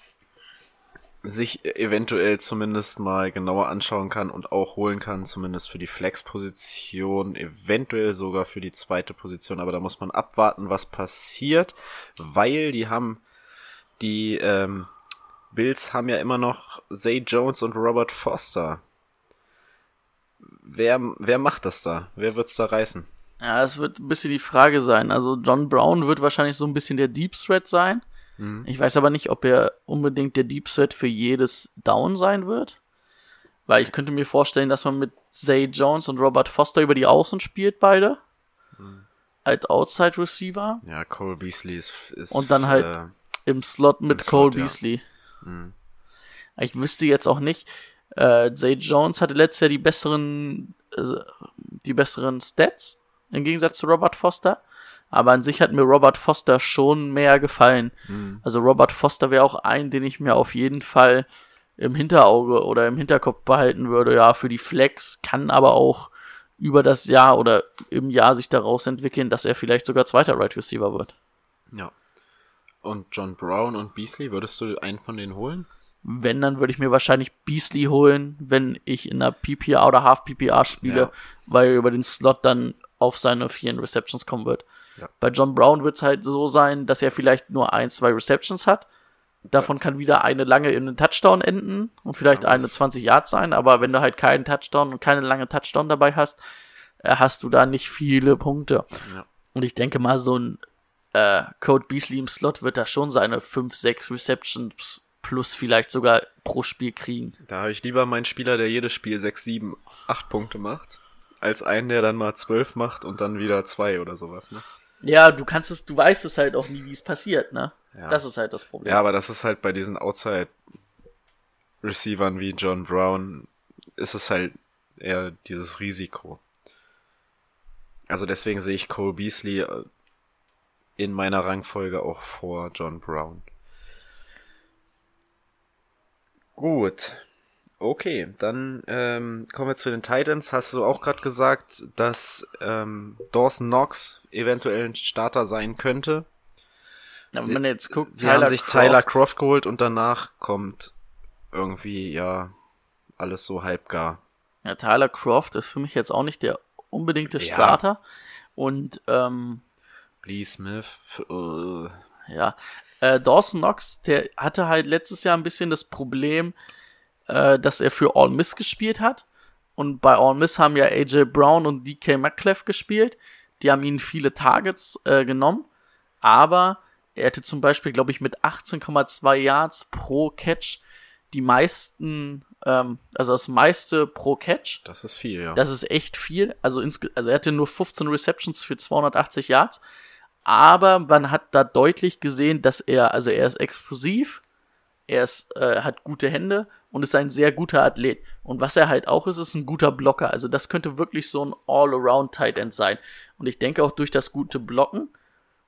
S1: sich eventuell zumindest mal genauer anschauen kann und auch holen kann, zumindest für die Flex-Position, eventuell sogar für die zweite Position. Aber da muss man abwarten, was passiert, weil die haben die ähm, Bills haben ja immer noch Zay Jones und Robert Foster. Wer, wer macht das da? Wer wird's da reißen?
S2: Ja, es wird ein bisschen die Frage sein. Also John Brown wird wahrscheinlich so ein bisschen der Deep Threat sein.
S1: Mhm.
S2: Ich weiß aber nicht, ob er unbedingt der Deep Threat für jedes Down sein wird. Weil ich könnte mir vorstellen, dass man mit Zay Jones und Robert Foster über die Außen spielt, beide.
S1: Mhm.
S2: Als Outside Receiver.
S1: Ja, Cole Beasley ist, ist
S2: Und dann halt
S1: äh,
S2: Im Slot mit
S1: Slot,
S2: Cole
S1: ja.
S2: Beasley.
S1: Mhm.
S2: Ich wüsste jetzt auch nicht. Äh, Zay Jones hatte letztes Jahr die besseren, äh, die besseren Stats im Gegensatz zu Robert Foster. Aber an sich hat mir Robert Foster schon mehr gefallen.
S1: Mhm.
S2: Also Robert Foster wäre auch ein, den ich mir auf jeden Fall im Hinterauge oder im Hinterkopf behalten würde. Ja, für die Flex kann aber auch über das Jahr oder im Jahr sich daraus entwickeln, dass er vielleicht sogar zweiter Right Receiver wird.
S1: Ja. Und John Brown und Beasley, würdest du einen von denen holen?
S2: Wenn, dann würde ich mir wahrscheinlich Beasley holen, wenn ich in einer PPR oder Half PPR spiele,
S1: Ja.
S2: weil er über den Slot dann auf seine vielen Receptions kommen wird.
S1: Ja.
S2: Bei John Brown wird es halt so sein, dass er vielleicht nur ein, zwei Receptions hat. Davon kann wieder eine lange in einen Touchdown enden und vielleicht
S1: Ja,
S2: eine
S1: das-
S2: 20 Yards sein, aber wenn du halt keinen Touchdown und keine lange Touchdown dabei hast, äh, hast du da nicht viele Punkte.
S1: Ja.
S2: Und ich denke mal, so ein äh, Code Beasley im Slot wird da schon seine 5, 6 Receptions plus vielleicht sogar pro Spiel kriegen.
S1: Da habe ich lieber meinen Spieler, der jedes Spiel 6, 7, 8 Punkte macht, als einen, der dann mal 12 macht und dann wieder 2 oder sowas. Ne?
S2: Ja, du kannst es, du weißt es halt auch nie, wie es passiert, ne?
S1: Ja.
S2: Das ist halt das Problem.
S1: Ja, aber das ist halt bei diesen Outside-Receivern wie John Brown, ist es halt eher dieses Risiko. Also deswegen sehe ich Cole Beasley äh, in meiner Rangfolge auch vor John Brown. Gut. Okay, dann ähm, kommen wir zu den Titans. Hast du auch gerade gesagt, dass ähm, Dawson Knox eventuell ein Starter sein könnte?
S2: Ja, wenn man jetzt guckt,
S1: Sie haben sich
S2: Croft-
S1: Tyler Croft geholt und danach kommt irgendwie, ja, alles so halbgar.
S2: Ja, Tyler Croft ist für mich jetzt auch nicht der unbedingte
S1: Ja.
S2: Starter. Und ähm,
S1: Lee Smith, äh,
S2: ja, äh, Dawson Knox, der hatte halt letztes Jahr ein bisschen das Problem, äh, dass er für All Miss gespielt hat. Und bei All Miss haben ja AJ Brown und DK Metcalf gespielt. Die haben ihn viele Targets äh, genommen. Aber er hätte zum Beispiel, glaube ich, mit 18,2 Yards pro Catch die meisten, ähm, also das meiste pro Catch.
S1: das ist viel, ja.
S2: Das ist echt viel. Also, also er hatte nur 15 Receptions für 280 Yards. Aber man hat da deutlich gesehen, dass er, also er ist explosiv, er ist, äh, hat gute Hände und ist ein sehr guter Athlet. Und was er halt auch ist, ist ein guter Blocker. Also das könnte wirklich so ein All-Around-Tight End sein. Und ich denke auch durch das gute Blocken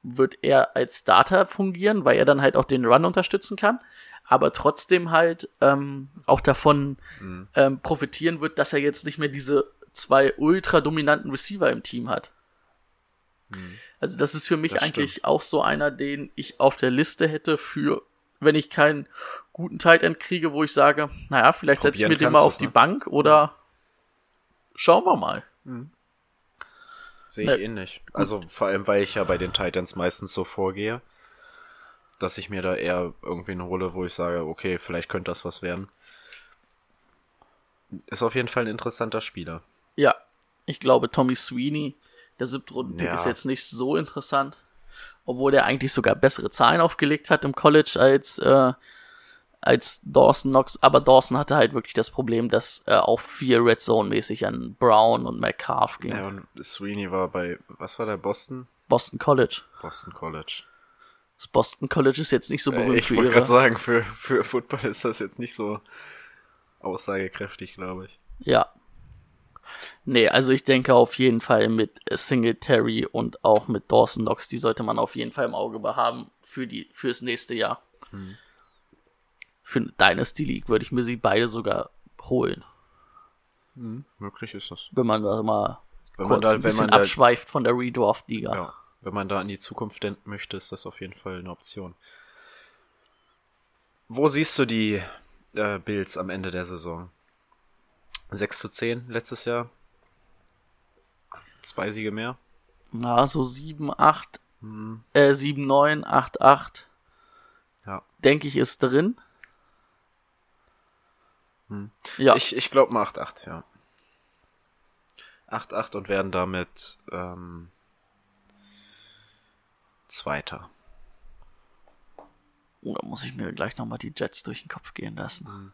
S2: wird er als Starter fungieren, weil er dann halt auch den Run unterstützen kann. Aber trotzdem halt ähm, auch davon
S1: Mhm.
S2: ähm, profitieren wird, dass er jetzt nicht mehr diese zwei ultra dominanten Receiver im Team hat. Also das ist für mich
S1: Das
S2: eigentlich auch so einer, den ich auf der Liste hätte für, wenn ich keinen guten Tight End kriege, wo ich sage, naja, vielleicht setze ich mir den mal auf die
S1: ne?
S2: Bank oder schauen wir mal.
S1: Sehe
S2: Ne.
S1: ich ähnlich. Also vor allem, weil ich ja bei den Titans meistens so vorgehe, dass ich mir da eher irgendwen hole, wo ich sage, okay, vielleicht könnte das was werden. Ist auf jeden Fall ein interessanter Spieler.
S2: Ja, ich glaube, Tommy Sweeney, der siebte Rundenpick,
S1: Ja.
S2: ist jetzt nicht so interessant. obwohl er eigentlich sogar bessere Zahlen aufgelegt hat im College als, äh, als Dawson Knox. Aber Dawson hatte halt wirklich das Problem, dass er auch viel Red Zone mäßig an Brown und Metcalf ging.
S1: Ja, und Sweeney war bei, was war der, Boston?
S2: Boston College.
S1: Boston College.
S2: Das Boston College ist jetzt nicht so berühmt
S1: Äh, ich
S2: für
S1: wollte
S2: ihre.
S1: gerade sagen, für, für Football ist das jetzt nicht so aussagekräftig, glaube ich.
S2: Ja. Nee, also ich denke auf jeden Fall mit Singletary und auch mit Dawson Knox, die sollte man auf jeden Fall im Auge behaben für die fürs nächste Jahr.
S1: Hm.
S2: Für Dynasty League würde ich mir sie beide sogar holen,
S1: Möglich ist das.
S2: wenn man da mal
S1: Wenn
S2: kurz
S1: man da,
S2: ein bisschen
S1: da,
S2: abschweift von der Redraft Liga.
S1: ja, wenn man da in die Zukunft denken möchte, ist das auf jeden Fall eine Option. Wo siehst du die äh, Bills am Ende der Saison? 6 zu 10 letztes Jahr. Zwei Siege mehr.
S2: Na, so 7, 8, äh, 7, 9, 8, 8,
S1: Ja.
S2: denke ich, ist drin. Ja,
S1: Ich, ich glaube mal 8-8, ja. 8-8 und werden damit ähm, Zweiter.
S2: oder muss ich mir gleich nochmal die Jets durch den Kopf gehen lassen?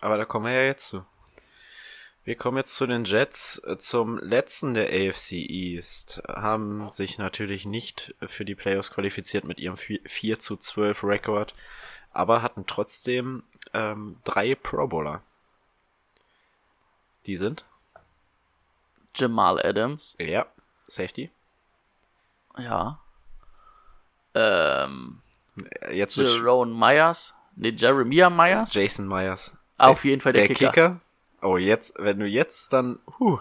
S1: Aber da kommen wir ja jetzt zu. Wir kommen jetzt zu den Jets. Zum letzten der AFC East haben sich natürlich nicht für die Playoffs qualifiziert mit ihrem 4 zu 12 Rekord, aber hatten trotzdem ähm, drei Pro Bowler. Die sind?
S2: Jamal Adams,
S1: Ja, Safety.
S2: ja. Ähm,
S1: Äh, Jetzt
S2: Jerome Myers, ne, Jeremiah Myers.
S1: Jason Myers.
S2: Auf jeden Fall der Kicker.
S1: Oh, jetzt, wenn du jetzt dann, huh.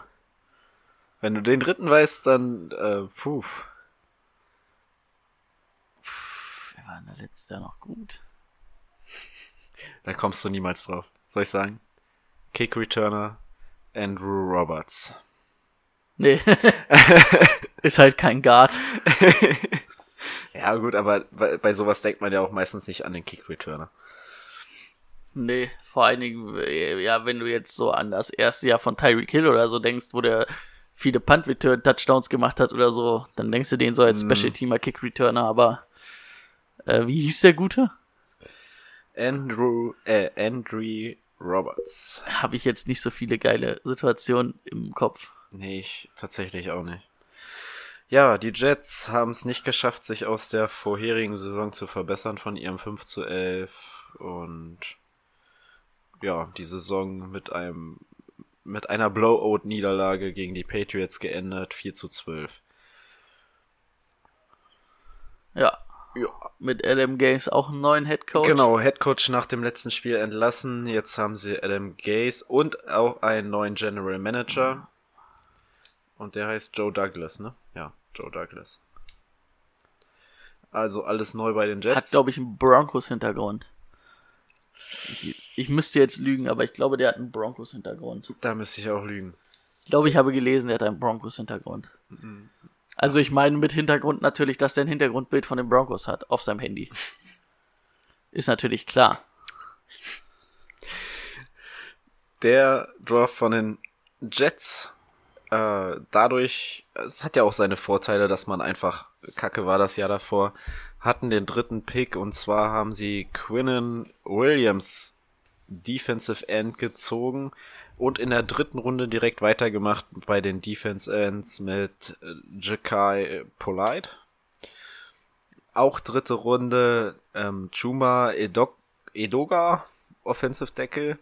S1: Wenn du den dritten weißt, dann, äh, puh.
S2: Wer war denn der letzte Jahr noch gut?
S1: Da kommst du niemals drauf. Soll ich sagen? Kick Returner Andrew Roberts.
S2: Nee. Ist halt kein Guard.
S1: Ja, gut, aber bei, bei sowas denkt man ja auch meistens nicht an den Kick Returner.
S2: Nee, vor allen Dingen, äh, ja, wenn du jetzt so an das erste Jahr von Tyreek Hill oder so denkst, wo der viele Punt-Return-Touchdowns gemacht hat oder so, dann denkst du den so als Special-Teamer Kick-Returner, aber äh, wie hieß der Gute?
S1: Andrew, äh, Andrew Roberts.
S2: Habe ich jetzt nicht so viele geile Situationen im Kopf.
S1: Nee, ich tatsächlich auch nicht. Ja, die Jets haben es nicht geschafft, sich aus der vorherigen Saison zu verbessern von ihrem 5 zu 11 und ja, die Saison mit einem mit einer Blowout-Niederlage gegen die Patriots geendet, 4 zu 12.
S2: Ja,
S1: Ja,
S2: mit Adam Gaze auch einen neuen Headcoach.
S1: genau, Headcoach nach dem letzten Spiel entlassen, jetzt haben sie Adam Gase und auch einen neuen General Manager. Und der heißt Joe Douglas, ne? Ja, Joe Douglas. Also alles neu bei den Jets.
S2: Hat, glaube ich, einen Broncos-Hintergrund. Ich, müsste jetzt lügen, aber ich glaube, der hat einen Broncos-Hintergrund.
S1: Da müsste ich auch lügen.
S2: Ich glaube, ich habe gelesen, der hat einen Broncos-Hintergrund. Also ich meine mit Hintergrund natürlich, dass der ein Hintergrundbild von den Broncos hat auf seinem Handy. Ist natürlich klar.
S1: Der Draft von den Jets, äh, dadurch, es hat ja auch seine Vorteile, dass man einfach, kacke war das Jahr davor, hatten den dritten Pick und zwar haben sie Quinnen Williams Defensive End gezogen und in der dritten Runde direkt weitergemacht bei den Defense Ends mit äh, Jakai Polite. Auch dritte Runde ähm, Chuma Edok Edoga Offensive Deckel.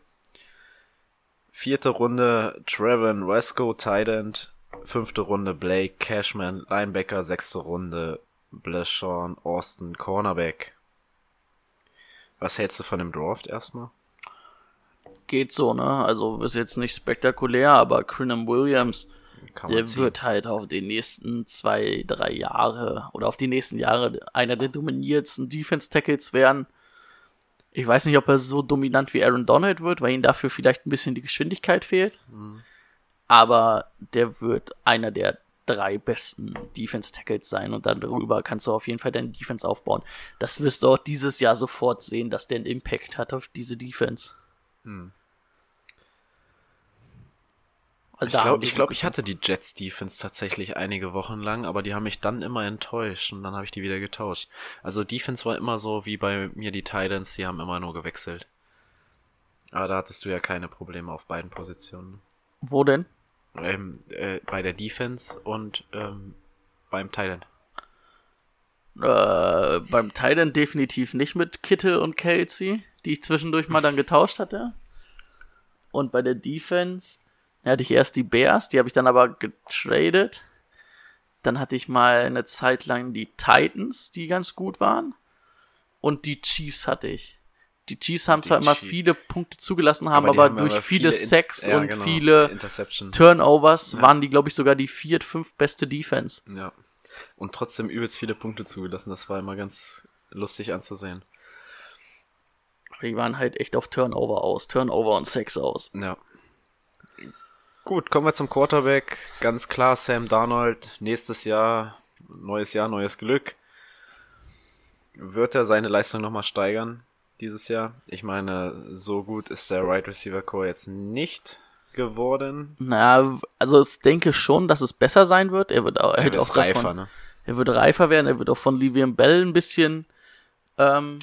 S1: Vierte Runde Trevon Wesco Tight End. Fünfte Runde Blake Cashman Linebacker. Sechste Runde Bleshawn Austin Cornerback. Was hältst du von dem Draft erstmal?
S2: Geht so, ne? Also ist jetzt nicht spektakulär, aber Crinham Williams, der
S1: ziehen.
S2: wird halt auf die nächsten zwei, drei Jahre oder auf die nächsten Jahre einer der dominiertsten Defense-Tackles werden. Ich weiß nicht, ob er so dominant wie Aaron Donald wird, weil ihm dafür vielleicht ein bisschen die Geschwindigkeit fehlt. Aber der wird einer der drei besten Defense-Tackles sein und dann darüber kannst du auf jeden Fall deine Defense aufbauen. Das wirst du auch dieses Jahr sofort sehen, dass der einen Impact hat auf diese Defense. Also Also
S1: Ich
S2: da haben
S1: glaube, ich, glaub, ich hatte die Jets Defense tatsächlich einige Wochen lang, aber die haben mich dann immer enttäuscht und dann habe ich die wieder getauscht. Also Defense war immer so wie bei mir die Titans, die haben immer nur gewechselt. Aber da hattest du ja keine Probleme auf beiden Positionen.
S2: Wo denn?
S1: Ähm, äh, bei der Defense und ähm, beim Titan.
S2: Äh, beim Titan definitiv nicht mit Kittel und Kelsey, die ich zwischendurch mal dann getauscht hatte. Und bei der Defense ja, hatte ich erst die Bears, die habe ich dann aber getradet. Dann hatte ich mal eine Zeit lang die Titans, die ganz gut waren. Und die Chiefs hatte ich. Die Chiefs haben
S1: Die
S2: zwar immer
S1: Chiefs.
S2: viele Punkte zugelassen, haben
S1: die
S2: aber,
S1: haben
S2: durch
S1: aber
S2: viele,
S1: In-
S2: Sacks
S1: ja,
S2: und
S1: genau,
S2: viele. Turnovers waren die, glaube ich, sogar die viert, fünf beste Defense.
S1: Ja. Und trotzdem übelst viele Punkte zugelassen. Das war immer ganz lustig anzusehen.
S2: Die waren halt echt auf Turnover aus, Turnover und Sex aus.
S1: Ja. Gut, kommen wir zum Quarterback. Ganz klar, Sam Darnold. Nächstes Jahr, neues Jahr, neues Glück. Wird er seine Leistung nochmal steigern dieses Jahr? Ich meine, so gut ist der Right Receiver Core jetzt nicht geworden.
S2: Na, also ich denke schon, dass es besser sein wird. Er wird auch, er
S1: Er
S2: wird auch
S1: ist reifer,
S2: davon,
S1: ne?
S2: er wird reifer werden. Er wird auch von Livian Bell ein bisschen ähm,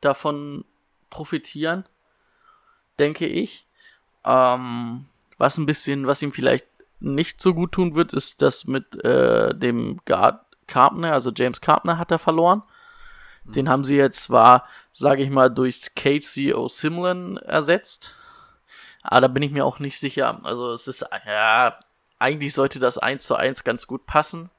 S2: davon profitieren, denke ich. Ähm, was ein bisschen, was ihm vielleicht nicht so gut tun wird, ist das mit äh, dem Guard Carpenter, also James Carpenter hat er verloren. Den haben sie jetzt zwar, sage ich mal, durch Casey O'Simlan ersetzt. Aber da bin ich mir auch nicht sicher. Also es ist, ja, eigentlich sollte das 1 zu 1 ganz gut passen.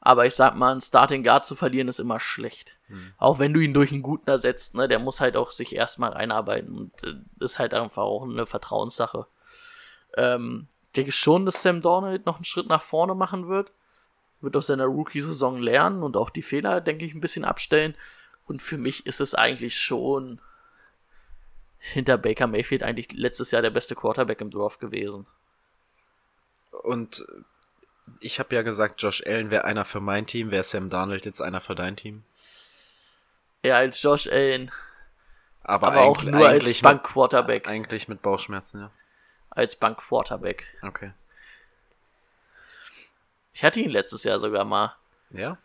S2: Aber ich sag mal, einen Starting Guard zu verlieren ist immer schlecht. Auch wenn du ihn durch einen guten ersetzt, ne, der muss halt auch sich erstmal reinarbeiten. Und äh, ist halt einfach auch eine Vertrauenssache. Ähm, ich denke schon, dass Sam Darnold noch einen Schritt nach vorne machen wird. Wird aus seiner Rookie-Saison lernen und auch die Fehler, denke ich, ein bisschen abstellen. Und für mich ist es eigentlich schon hinter Baker Mayfield eigentlich letztes Jahr der beste Quarterback im Draft gewesen.
S1: Und ich habe ja gesagt, Josh Allen wäre einer für mein Team. Wäre Sam Darnold jetzt einer für dein Team?
S2: Er als Josh Allen,
S1: Aber,
S2: aber auch nur als Bank-Quarterback.
S1: Eigentlich mit Bauchschmerzen, ja.
S2: Als Bank-Quarterback.
S1: Okay.
S2: Ich hatte ihn letztes Jahr sogar mal.
S1: Ja?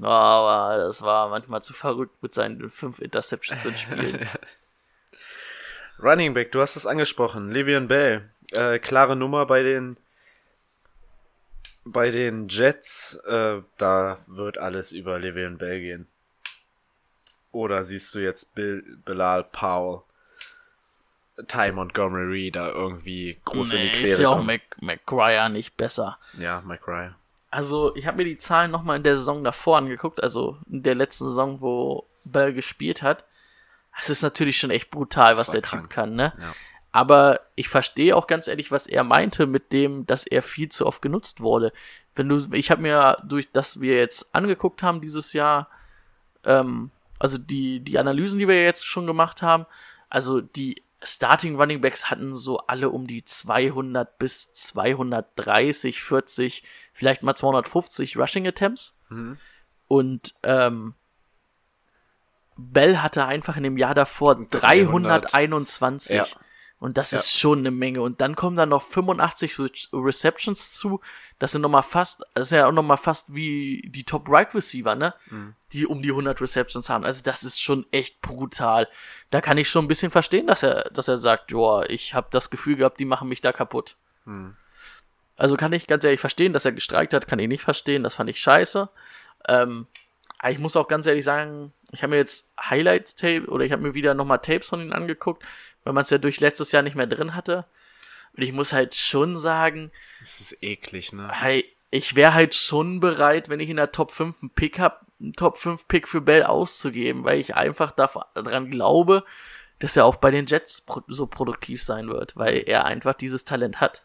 S2: Aber das war manchmal zu verrückt mit seinen fünf Interceptions in Spielen.
S1: Running Back, du hast es angesprochen. Livian Bell. Äh, klare Nummer bei den bei den Jets. Äh, da wird alles über Livian Bell gehen. Oder siehst du jetzt Bill, Bilal Powell, Ty Montgomery da irgendwie groß in die
S2: nee,
S1: Quere
S2: ist ja auch? Mac McGuire nicht besser.
S1: Ja, Ryan.
S2: Also, ich habe mir die Zahlen nochmal in der Saison davor angeguckt, also in der letzten Saison, wo Bell gespielt hat. Es ist natürlich schon echt brutal, was der
S1: krank.
S2: Typ kann, ne?
S1: Ja.
S2: Aber ich verstehe auch ganz ehrlich, was er meinte mit dem, dass er viel zu oft genutzt wurde. Wenn du, ich habe mir durch das wir jetzt angeguckt haben dieses Jahr, ähm, also die die Analysen, die wir jetzt schon gemacht haben, also die Starting Running Backs hatten so alle um die 200 bis 230, 40, vielleicht mal 250 Rushing Attempts.
S1: Mhm.
S2: Und ähm, Bell hatte einfach in dem Jahr davor
S1: 300.
S2: 321.
S1: Ja.
S2: Und das
S1: Ja.
S2: ist schon eine Menge. Und dann kommen da noch 85 Re Receptions zu. Das sind nochmal fast, das ist ja auch nochmal fast wie die Top Right Receiver, ne?
S1: Mhm.
S2: Die um die 100 Receptions haben. Also das ist schon echt brutal. Da kann ich schon ein bisschen verstehen, dass er, dass er sagt, joa, ich habe das Gefühl gehabt, die machen mich da kaputt.
S1: Mhm.
S2: Also kann ich ganz ehrlich verstehen, dass er gestreikt hat, kann ich nicht verstehen. Das fand ich scheiße. Ähm, aber ich muss auch ganz ehrlich sagen, ich habe mir jetzt Highlights-Tape oder ich habe mir wieder nochmal Tapes von ihm angeguckt, weil man es ja durch letztes Jahr nicht mehr drin hatte. Und ich muss halt schon sagen,
S1: Das ist eklig, ne?
S2: hey, ich wäre halt schon bereit, wenn ich in der Top 5 einen Pick hab, einen Top 5 Pick für Bell auszugeben, weil ich einfach daran glaube, dass er auch bei den Jets so produktiv sein wird, weil er einfach dieses Talent hat.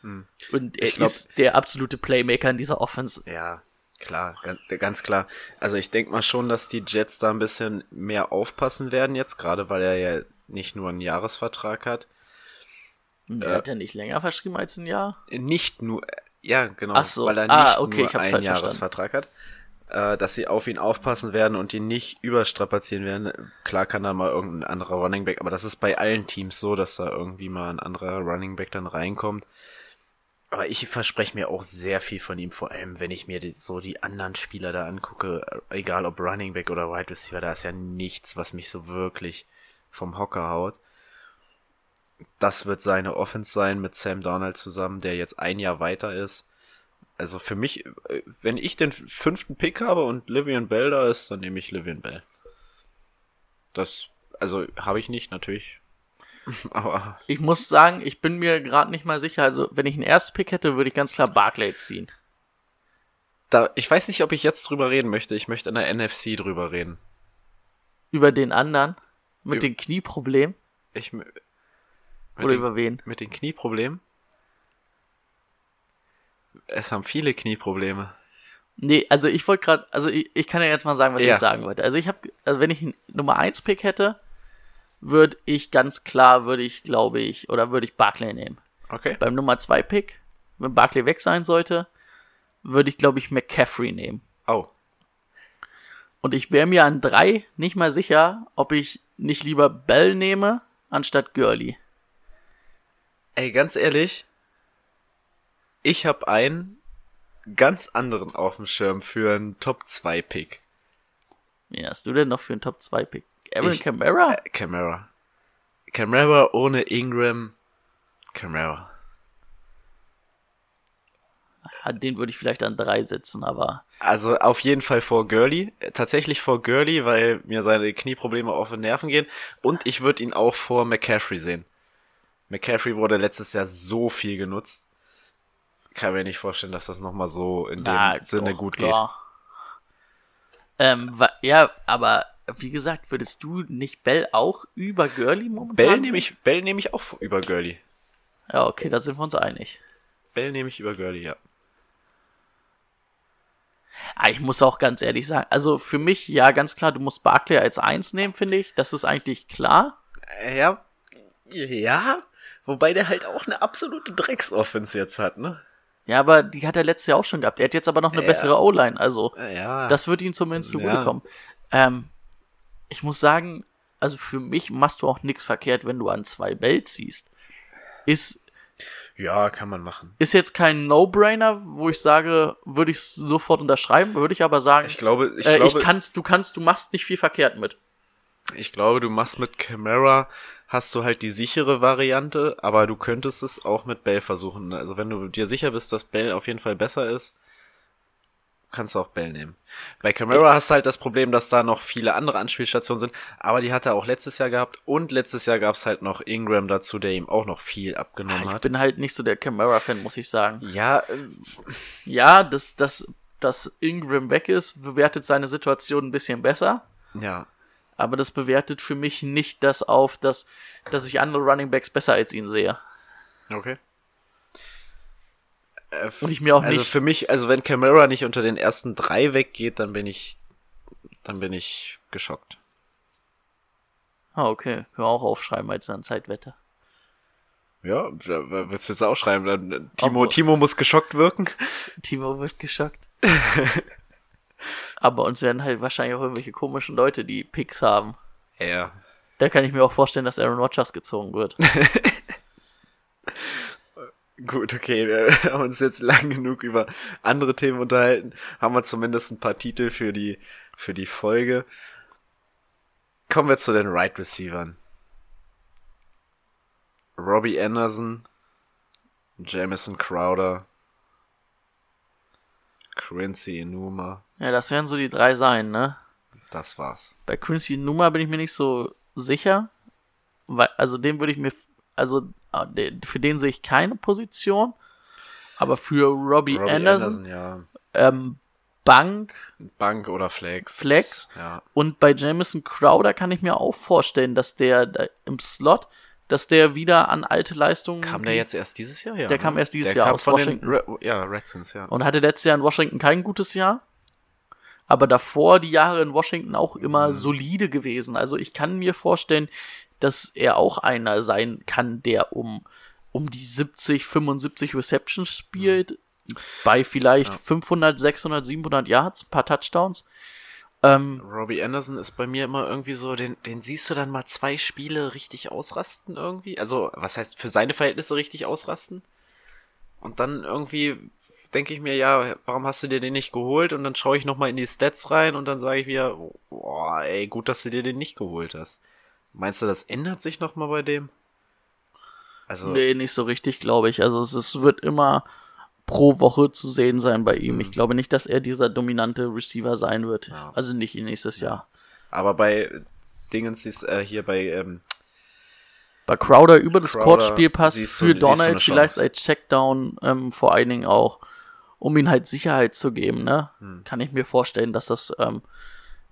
S1: Hm.
S2: Und er
S1: glaub-
S2: ist der absolute Playmaker in dieser Offense.
S1: Ja, klar, ganz, ganz klar. Also ich denke mal schon, dass die Jets da ein bisschen mehr aufpassen werden jetzt, gerade weil er ja nicht nur einen Jahresvertrag hat.
S2: Und er hat ja nicht länger verschrieben als ein Jahr.
S1: Nicht nur, ja genau,
S2: Ach so,
S1: weil er
S2: ah,
S1: nicht
S2: okay,
S1: nur einen
S2: verstanden.
S1: Jahresvertrag hat. äh, dass sie auf ihn aufpassen werden und ihn nicht überstrapazieren werden. Klar kann da mal irgendein anderer Running Back, aber das ist bei allen Teams so, dass da irgendwie mal ein anderer Running Back dann reinkommt. Aber ich verspreche mir auch sehr viel von ihm, vor allem wenn ich mir die, so die anderen Spieler da angucke, egal ob Running Back oder Wide Receiver, da ist ja nichts, was mich so wirklich vom Hocker haut. Das wird seine Offense sein mit Sam Donald zusammen, der jetzt ein Jahr weiter ist. Also für mich, äh, wenn ich den fünften Pick habe und Livian Bell da ist, dann nehme ich Livian Bell. Das, also habe ich nicht, natürlich. Aber.
S2: Ich muss sagen, ich bin mir gerade nicht mal sicher. Also, wenn ich einen ersten Pick hätte, würde ich ganz klar Barclay ziehen.
S1: Da, ich weiß nicht, ob ich jetzt drüber reden möchte. Ich möchte in der NFC drüber reden.
S2: Über den anderen? Mit den Knieproblemen?
S1: Ich,
S2: Oder
S1: den,
S2: über wen?
S1: Mit den Knieproblemen? Es haben viele Knieprobleme.
S2: Nee, also ich wollte gerade, also ich, ich kann ja jetzt mal sagen, was
S1: Ja.
S2: ich sagen wollte. Also ich habe, also wenn ich einen Nummer 1 Pick hätte, würde ich ganz klar, würde ich, glaube ich, oder würde ich Barclay nehmen.
S1: Okay.
S2: Beim Nummer 2 Pick, wenn Barclay weg sein sollte, würde ich, glaube ich, McCaffrey nehmen.
S1: Oh.
S2: Und ich wäre mir an drei nicht mal sicher, ob ich nicht lieber Bell nehme, anstatt Gurley.
S1: Ey, ganz ehrlich, ich habe einen ganz anderen auf dem Schirm für einen Top 2 Pick.
S2: Wen hast du denn noch für einen Top 2 Pick? Aaron Kamara?
S1: Äh, Camara. Camara ohne Ingram. Camara.
S2: Ja, den würde ich vielleicht an drei setzen, aber
S1: Also auf jeden Fall vor Gurley. Äh, Tatsächlich vor Gurley, weil mir seine Knieprobleme auf den Nerven gehen. Und ich würde ihn auch vor McCaffrey sehen. McCaffrey wurde letztes Jahr so viel genutzt. Kann mir nicht vorstellen, dass das nochmal so in dem
S2: Na,
S1: Sinne
S2: doch,
S1: gut geht.
S2: ja. Ähm, ja, aber wie gesagt, würdest du nicht Bell auch über Gurley momentan?
S1: Bell nehme ich, Bell nehme ich auch über Gurley.
S2: Ja, okay, da sind wir uns einig.
S1: Bell nehme ich über Gurley, ja.
S2: Ah, ich muss auch ganz ehrlich sagen, also für mich, ja, ganz klar, du musst Barclay als eins nehmen, finde ich. Das ist eigentlich klar.
S1: Äh, Ja, ja. Wobei der halt auch eine absolute Drecksoffense jetzt hat, ne?
S2: Ja, aber die hat er letztes Jahr auch schon gehabt. Er hat jetzt aber noch eine
S1: Ja.
S2: bessere O-Line, also
S1: Ja.
S2: das wird ihm zumindest
S1: Ja.
S2: zugutekommen. Ähm, ich muss sagen, also für mich machst du auch nichts verkehrt, wenn du an zwei Bell ziehst. Ist
S1: ja, kann man machen.
S2: Ist jetzt kein No-Brainer, wo ich sage, würde ich sofort unterschreiben, würde ich aber sagen,
S1: Ich glaube, ich
S2: äh,
S1: glaube,
S2: ich kannst, du kannst, du machst nicht viel verkehrt mit.
S1: Ich glaube, du machst mit Camara, hast du halt die sichere Variante, aber du könntest es auch mit Bell versuchen. Also wenn du dir sicher bist, dass Bell auf jeden Fall besser ist, kannst du auch Bell nehmen. Bei Camara hast du halt das Problem, dass da noch viele andere Anspielstationen sind, aber die hat er auch letztes Jahr gehabt und letztes Jahr gab es halt noch Ingram dazu, der ihm auch noch viel abgenommen
S2: Ich
S1: hat.
S2: bin halt nicht so der Camara-Fan, muss ich sagen.
S1: Ja, äh,
S2: Ja, dass, dass, dass Ingram weg ist, bewertet seine Situation ein bisschen besser.
S1: ja.
S2: Aber das bewertet für mich nicht das auf, dass, dass ich andere Running Backs besser als ihn sehe.
S1: Okay. Äh,
S2: Und ich mir auch
S1: also
S2: nicht.
S1: für mich, also wenn Camara nicht unter den ersten drei weggeht, dann bin ich, dann bin ich geschockt.
S2: Ah, okay. Können wir auch aufschreiben als dann Zeitwette.
S1: Ja, was willst du jetzt auch schreiben? Dann, äh, Timo,
S2: Obwohl-
S1: Timo muss geschockt wirken.
S2: Timo wird geschockt. Aber uns werden halt wahrscheinlich auch irgendwelche komischen Leute, die Picks haben.
S1: Ja.
S2: Da kann ich mir auch vorstellen, dass Aaron Rodgers gezogen wird.
S1: Gut, okay, wir haben uns jetzt lang genug über andere Themen unterhalten. Haben wir zumindest ein paar Titel für die, für die Folge. Kommen wir zu den Right Receivern. Robbie Anderson, Jamison Crowder, Quincy Enuma.
S2: Ja, das werden so die drei sein, ne?
S1: Das war's.
S2: Bei Quincy Numa bin ich mir nicht so sicher. Weil, also den würde ich mir, also ah, für den sehe ich keine Position. Aber für Robbie,
S1: Robbie
S2: Anderson,
S1: ja.
S2: ähm, Bank
S1: Bank oder Flex.
S2: Flex?
S1: Ja.
S2: und bei Jamison Crowder kann ich mir auch vorstellen, dass der im Slot, dass der wieder an alte Leistungen
S1: Kam der jetzt erst dieses Jahr? Ja.
S2: Der
S1: ne?
S2: kam erst dieses
S1: der
S2: Jahr aus Washington.
S1: Re ja, Redskins, ja.
S2: und hatte letztes Jahr in Washington kein gutes Jahr. Aber davor die Jahre in Washington auch immer
S1: Mhm.
S2: solide gewesen. Also ich kann mir vorstellen, dass er auch einer sein kann, der um, um die 70, 75 Receptions spielt. bei vielleicht
S1: Ja.
S2: 500, 600, 700 Yards, ein paar Touchdowns. Ähm,
S1: Robbie Anderson ist bei mir immer irgendwie so, den, den siehst du dann mal zwei Spiele richtig ausrasten irgendwie. Also, was heißt für seine Verhältnisse richtig ausrasten? Und dann irgendwie denke ich mir, ja, warum hast du dir den nicht geholt? Und dann schaue ich nochmal in die Stats rein und dann sage ich mir, boah, ey, gut, dass du dir den nicht geholt hast. Meinst du, das ändert sich nochmal bei dem? Also,
S2: Nee, nicht so richtig, glaube ich. Also es, es wird immer pro Woche zu sehen sein bei ihm. Ich glaube nicht, dass er dieser dominante Receiver sein wird.
S1: Ja.
S2: Also nicht nächstes Jahr.
S1: aber bei Dingens ist äh, hier bei ähm,
S2: Bei Crowder über das Kurzspielpass für Donald vielleicht als Checkdown ähm, vor allen Dingen auch, um ihm halt Sicherheit zu geben, ne?
S1: Hm.
S2: Kann ich mir vorstellen, dass das, ähm,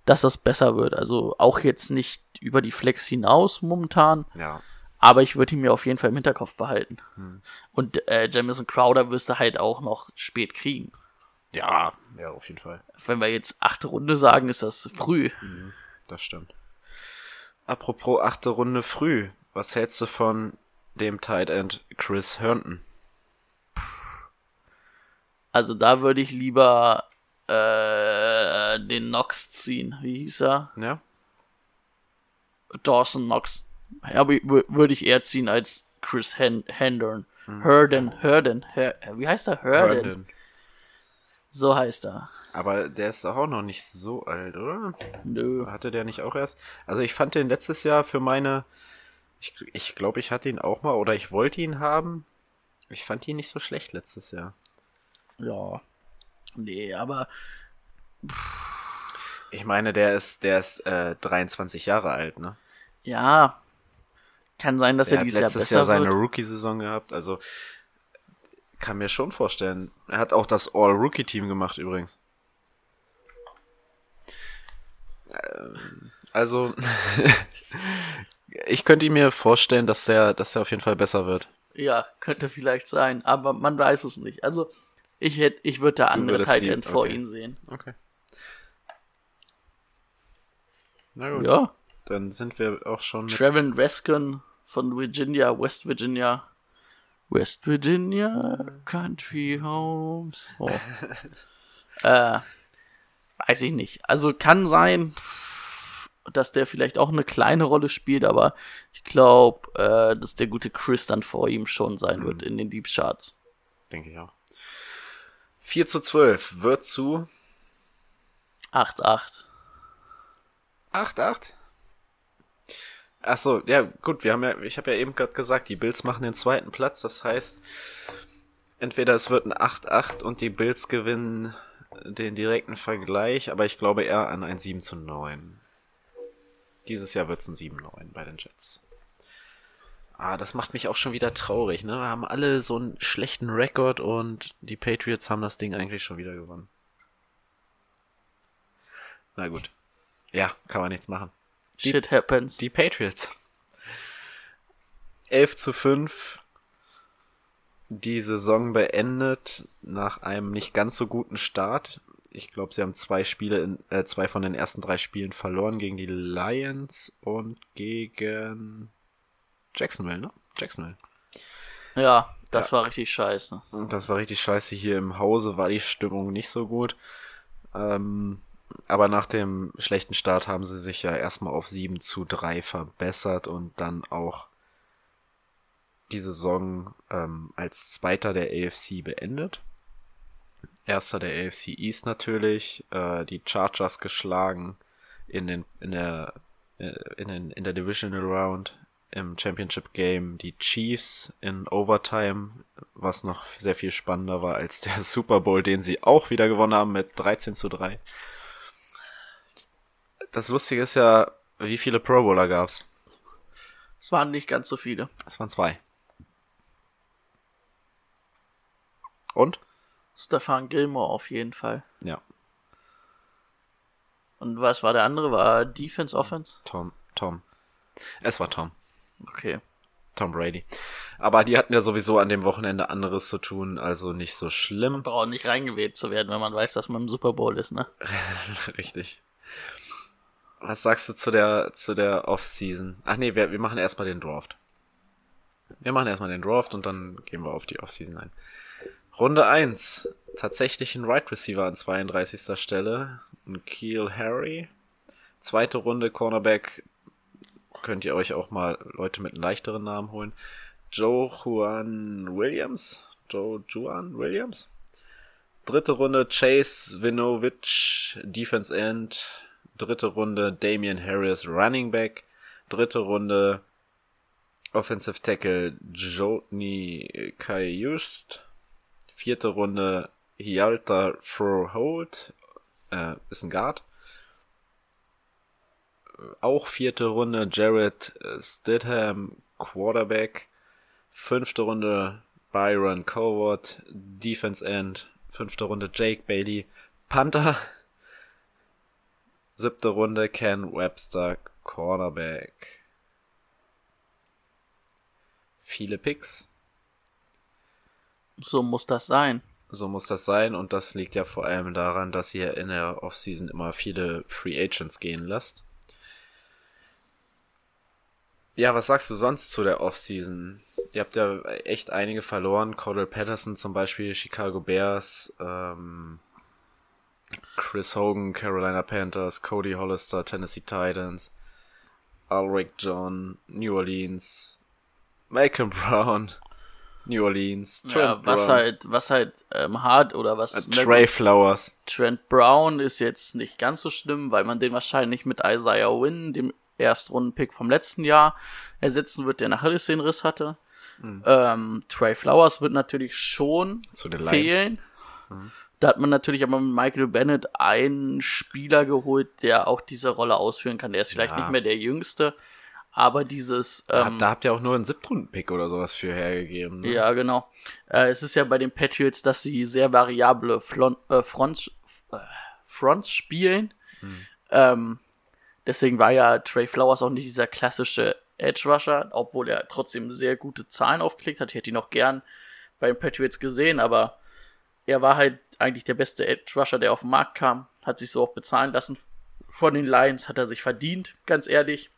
S2: dass das besser wird. Also auch jetzt nicht über die Flex hinaus momentan,
S1: ja,
S2: aber ich würde ihn mir auf jeden Fall im Hinterkopf behalten.
S1: Hm.
S2: Und äh, Jamison Crowder wirst du halt auch noch spät kriegen.
S1: ja, ja, auf jeden Fall.
S2: Wenn wir jetzt achte Runde sagen, ist das früh.
S1: Das stimmt. Apropos achte Runde früh. Was hältst du von dem Tight End Chris Herndon?
S2: Also da würde ich lieber äh, den Knox ziehen. Wie hieß er?
S1: Ja?
S2: Dawson Knox. Ja, würde ich eher ziehen als Chris Hen Hendon. Herden, Herden, Her wie heißt er? Herden.
S1: Herndon.
S2: So heißt er.
S1: Aber der ist auch noch nicht so alt, oder?
S2: Nö.
S1: Hatte der nicht auch erst? Also ich fand den letztes Jahr für meine. Ich, ich glaube, ich hatte ihn auch mal oder ich wollte ihn haben. Ich fand ihn nicht so schlecht letztes Jahr.
S2: Ja. Nee, aber
S1: Ich meine, der ist, der ist äh, 23 Jahre alt, ne?
S2: ja. Kann sein, dass
S1: Er
S2: er
S1: hat
S2: dieses Jahr
S1: letztes
S2: besser
S1: Jahr seine. Rookie-Saison gehabt, also kann mir schon vorstellen. Er hat auch das All-Rookie-Team gemacht übrigens. Ähm, Also, ich könnte mir vorstellen, dass der, dass der auf jeden Fall besser wird.
S2: Ja, könnte vielleicht sein, aber man weiß es nicht. Also, ich hätte, ich würde da andere Tight End vor
S1: okay.
S2: ihm sehen.
S1: Okay. Na gut,
S2: Ja.
S1: dann sind wir auch schon
S2: Trevin Raskin von Virginia, West Virginia. West Virginia, Country Homes. Oh. äh, weiß ich nicht. Also kann sein, dass der vielleicht auch eine kleine Rolle spielt, aber ich glaube, äh, dass der gute Chris dann vor ihm schon sein wird in den Deep Charts.
S1: denke ich auch. 4 zu 12 wird zu
S2: 8-8.
S1: 8-8? Ach so, ja, gut, wir haben ja, ich habe ja eben gerade gesagt, die Bills machen den zweiten Platz, das heißt, entweder es wird ein 8-8 und die Bills gewinnen den direkten Vergleich, aber ich glaube eher an ein 7 zu 9. Dieses Jahr wird's ein 7-9 bei den Jets. Ah, das macht mich auch schon wieder traurig, ne? Wir haben alle so einen schlechten Rekord und die Patriots haben das Ding eigentlich schon wieder gewonnen. Na gut. Ja, kann man nichts machen. Die-
S2: Shit happens.
S1: Die Patriots. 11 zu 5. Die Saison beendet nach einem nicht ganz so guten Start. Ich glaube, sie haben zwei Spiele, in, äh, zwei von den ersten drei Spielen verloren gegen die Lions und gegen Jacksonville, ne? Jacksonville.
S2: ja, das
S1: Ja.
S2: war richtig scheiße.
S1: Das war richtig scheiße. Hier im Hause war die Stimmung nicht so gut. Ähm, aber nach dem schlechten Start haben sie sich ja erstmal auf 7 zu 3 verbessert und dann auch die Saison ähm, als Zweiter der AFC beendet. Erster der AFC East natürlich, äh, die Chargers geschlagen in den in der äh, in, den, in der Divisional Round im Championship Game die Chiefs in Overtime, was noch sehr viel spannender war als der Super Bowl, den sie auch wieder gewonnen haben mit 13 zu 3. Das Lustige ist ja, wie viele Pro Bowler gab's?
S2: Es waren nicht ganz so viele.
S1: Es waren zwei. Und?
S2: Stefan Gilmore auf jeden Fall.
S1: Ja,
S2: Und was war der andere? War Defense, Offense?
S1: Tom, Tom. Es war Tom.
S2: Okay.
S1: Tom Brady. Aber die hatten ja sowieso an dem Wochenende anderes zu tun, also nicht so schlimm.
S2: Braucht nicht reingewählt zu werden, wenn man weiß, dass man im Super Bowl ist, ne?
S1: Richtig. Was sagst du zu der, zu der Off-Season? Ach nee, wir, wir machen erstmal den Draft. Wir machen erstmal den Draft und dann gehen wir auf die Off-Season ein. Runde 1. Tatsächlich ein Right Receiver an 32. Stelle. Ein Keel Harry. Zweite Runde Cornerback. Könnt ihr euch auch mal Leute mit einem leichteren Namen holen. Joe Juan Williams. Joe Juan Williams. Dritte Runde Chase Winovich, Defense End. Dritte Runde Damian Harris, Running Back. Dritte Runde Offensive Tackle Jotny Kajust. Vierte Runde Hialta Froholt, äh, ist ein Guard. Auch vierte Runde Jared Stidham, Quarterback. Fünfte Runde Byron Coward, Defense End. Fünfte Runde Jake Bailey, Panther. Siebte Runde Ken Webster, Cornerback. Viele Picks.
S2: So muss das sein.
S1: So muss das sein und das liegt ja vor allem daran, dass ihr in der Offseason immer viele Free Agents gehen lasst. Ja, was sagst du sonst zu der Offseason? Ihr habt ja echt einige verloren. Cordell Patterson zum Beispiel, Chicago Bears, ähm, Chris Hogan, Carolina Panthers, Cody Hollister, Tennessee Titans, Ulrich John, New Orleans, Malcolm Brown, New Orleans,
S2: Trent ja, was Brown. halt, was halt ähm, hart oder was.
S1: Uh, Trey Flowers.
S2: Trent Brown ist jetzt nicht ganz so schlimm, weil man den wahrscheinlich mit Isaiah Wynn, dem Erstrundenpick vom letzten Jahr, ersetzen wird, der nach Achillessehnenriss hatte. Mhm. Ähm, Trey Flowers wird natürlich schon fehlen. Mhm. Da hat man natürlich aber mit Michael Bennett einen Spieler geholt, der auch diese Rolle ausführen kann. Der ist vielleicht ja. nicht mehr der Jüngste, aber dieses.
S1: Ähm, da, habt ihr auch nur einen Siebtrunden-Pick oder sowas für hergegeben.
S2: Ne? Ja, genau. Äh, es ist ja bei den Patriots, dass sie sehr variable Flon äh, Fronts, äh, Fronts spielen. Hm. Ähm, deswegen war ja Trey Flowers auch nicht dieser klassische Edge Rusher, obwohl er trotzdem sehr gute Zahlen aufgelegt hat. Ich hätte ihn auch gern bei den Patriots gesehen, aber er war halt eigentlich der beste Edge Rusher, der auf den Markt kam. Hat sich so auch bezahlen lassen. Von den Lions hat er sich verdient, ganz ehrlich.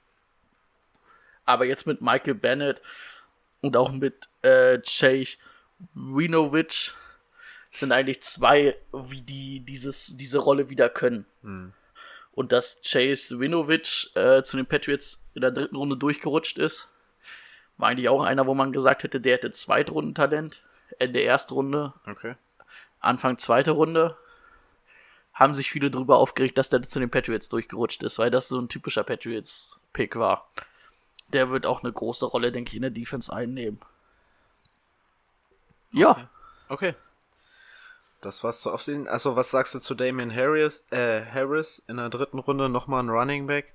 S2: Aber jetzt mit Michael Bennett und auch mit äh, Chase Winovich sind eigentlich zwei, wie die dieses, diese Rolle wieder können. Mhm. Und dass Chase Winovich äh, zu den Patriots in der dritten Runde durchgerutscht ist, war eigentlich auch einer, wo man gesagt hätte, der hätte Zweitrundentalent. Ende erste Runde.
S1: Okay.
S2: Anfang zweite Runde. Haben sich viele drüber aufgeregt, dass der zu den Patriots durchgerutscht ist, weil das so ein typischer Patriots-Pick war der wird auch eine große Rolle, denke ich, in der Defense einnehmen. Ja.
S1: Okay. Das war's zu aufsehen. Also, was sagst du zu Damian Harris, äh, Harris in der dritten Runde nochmal ein Running Back?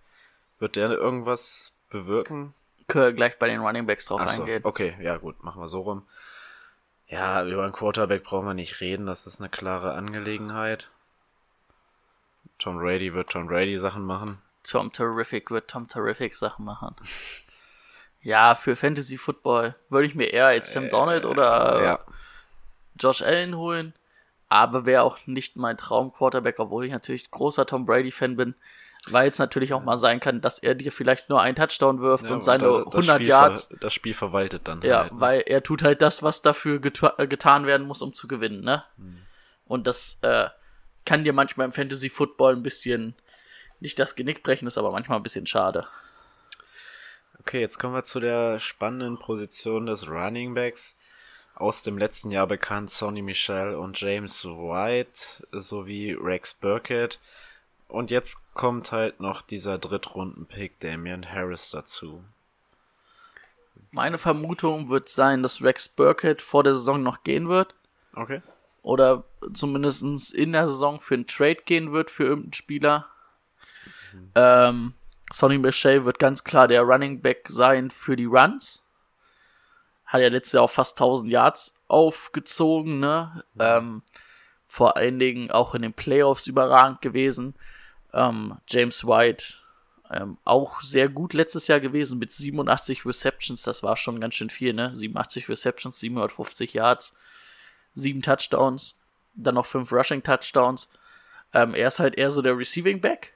S1: Wird der irgendwas bewirken?
S2: Können gleich bei den Running Backs drauf
S1: so,
S2: eingehen.
S1: Okay, ja gut, machen wir so rum. Ja, über einen Quarterback brauchen wir nicht reden, das ist eine klare Angelegenheit. Tom Brady wird Tom Brady Sachen machen.
S2: Tom Terrific wird Tom Terrific Sachen machen. Ja, für Fantasy Football würde ich mir eher jetzt Sam Donald oder ja. Josh Allen holen. Aber wäre auch nicht mein Traum-Quarterback, obwohl ich natürlich großer Tom Brady-Fan bin. Weil es natürlich auch mal sein kann, dass er dir vielleicht nur einen Touchdown wirft ja, und seine und da, 100
S1: Spiel
S2: Yards.
S1: das Spiel verwaltet dann.
S2: Ja, halt, ne? weil er tut halt das, was dafür äh, getan werden muss, um zu gewinnen, ne? Hm. Und das äh, kann dir manchmal im Fantasy Football ein bisschen nicht das Genick brechen, ist aber manchmal ein bisschen schade.
S1: Okay, jetzt kommen wir zu der spannenden Position des Running Backs. Aus dem letzten Jahr bekannt Sonny Michel und James White sowie Rex Burkett. Und jetzt kommt halt noch dieser Drittrunden-Pick Damian Harris dazu.
S2: Meine Vermutung wird sein, dass Rex Burkett vor der Saison noch gehen wird.
S1: Okay.
S2: Oder zumindest in der Saison für einen Trade gehen wird für irgendeinen Spieler. Mhm. Ähm, Sonny Michel wird ganz klar der Running Back sein für die Runs. Hat ja letztes Jahr auch fast 1000 Yards aufgezogen, ne? Ähm, vor allen Dingen auch in den Playoffs überragend gewesen. Ähm, James White ähm, auch sehr gut letztes Jahr gewesen mit 87 Receptions. Das war schon ganz schön viel, ne? 87 Receptions, 750 Yards, 7 Touchdowns, dann noch 5 Rushing Touchdowns. Ähm, er ist halt eher so der Receiving Back.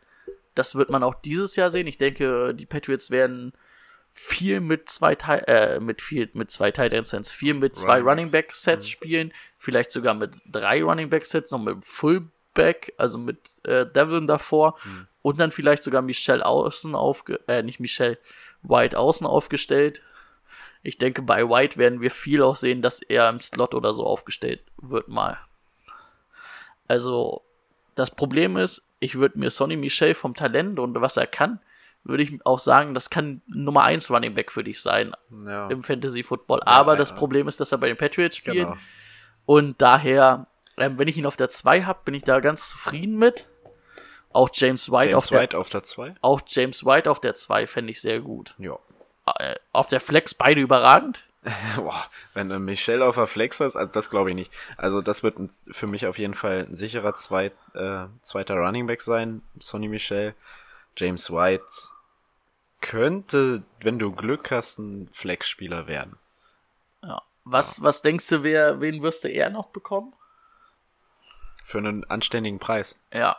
S2: Das wird man auch dieses Jahr sehen. Ich denke, die Patriots werden viel mit zwei Teil, äh, mit viel, mit zwei Tight End Sets, viel mit zwei
S1: Running
S2: Running Back. Sets spielen, vielleicht sogar mit drei Running Back Sets, noch mit Fullback, also mit äh, Devlin davor und dann vielleicht sogar Michelle außen aufge, äh, nicht Michelle, White außen aufgestellt. Ich denke, bei White werden wir viel auch sehen, dass er im Slot oder so aufgestellt wird mal. Also, das Problem ist, ich würde mir Sonny Michel vom Talent und was er kann, würde ich auch sagen, das kann Nummer 1 Running Back für dich sein
S1: Ja.
S2: im Fantasy Football. Aber
S1: ja,
S2: das. Problem ist, dass er bei den Patriots spielt.
S1: Genau.
S2: Und daher, ähm, wenn ich ihn auf der 2 habe, bin ich da ganz zufrieden mit. Auch James White,
S1: James
S2: auf, der,
S1: White auf der 2?
S2: auch James White auf der 2 fände ich sehr gut.
S1: Ja.
S2: Äh, auf der Flex beide überragend.
S1: Boah, wenn du Michelle auf der Flex hast, also das glaube ich nicht. Also das wird für mich auf jeden Fall ein sicherer zweit, äh, zweiter Running Back sein. Sonny Michel. James White könnte, wenn du Glück hast, ein Flex-Spieler werden.
S2: Ja. Was, was denkst du, wer, wen wirst du eher noch bekommen?
S1: Für einen anständigen Preis.
S2: Ja.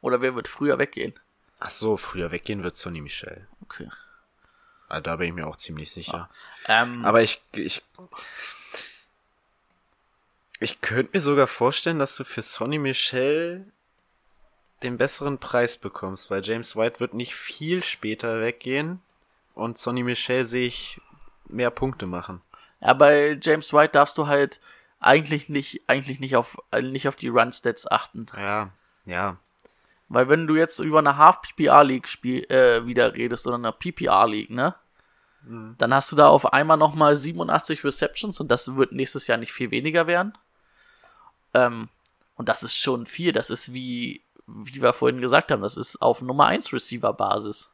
S2: Oder wer wird früher weggehen?
S1: Ach so, früher weggehen wird Sonny Michel.
S2: Okay.
S1: Ah, da bin ich mir auch ziemlich sicher.
S2: Ähm,
S1: Aber ich, ich, ich könnte mir sogar vorstellen, dass du für Sonny Michel den besseren Preis bekommst, weil James White wird nicht viel später weggehen und Sonny Michel sehe ich mehr Punkte machen.
S2: ja, bei James White darfst du halt eigentlich nicht, eigentlich nicht auf, nicht auf die Run-Stats achten.
S1: Ja, ja.
S2: Weil wenn du jetzt über eine Half-PPR-League spiel, äh, wieder redest oder eine PPR-League, ne? Dann hast du da auf einmal nochmal 87 Receptions und das wird nächstes Jahr nicht viel weniger werden. Ähm, und das ist schon viel. Das ist wie, wie wir vorhin gesagt haben, das ist auf Nummer 1 Receiver-Basis.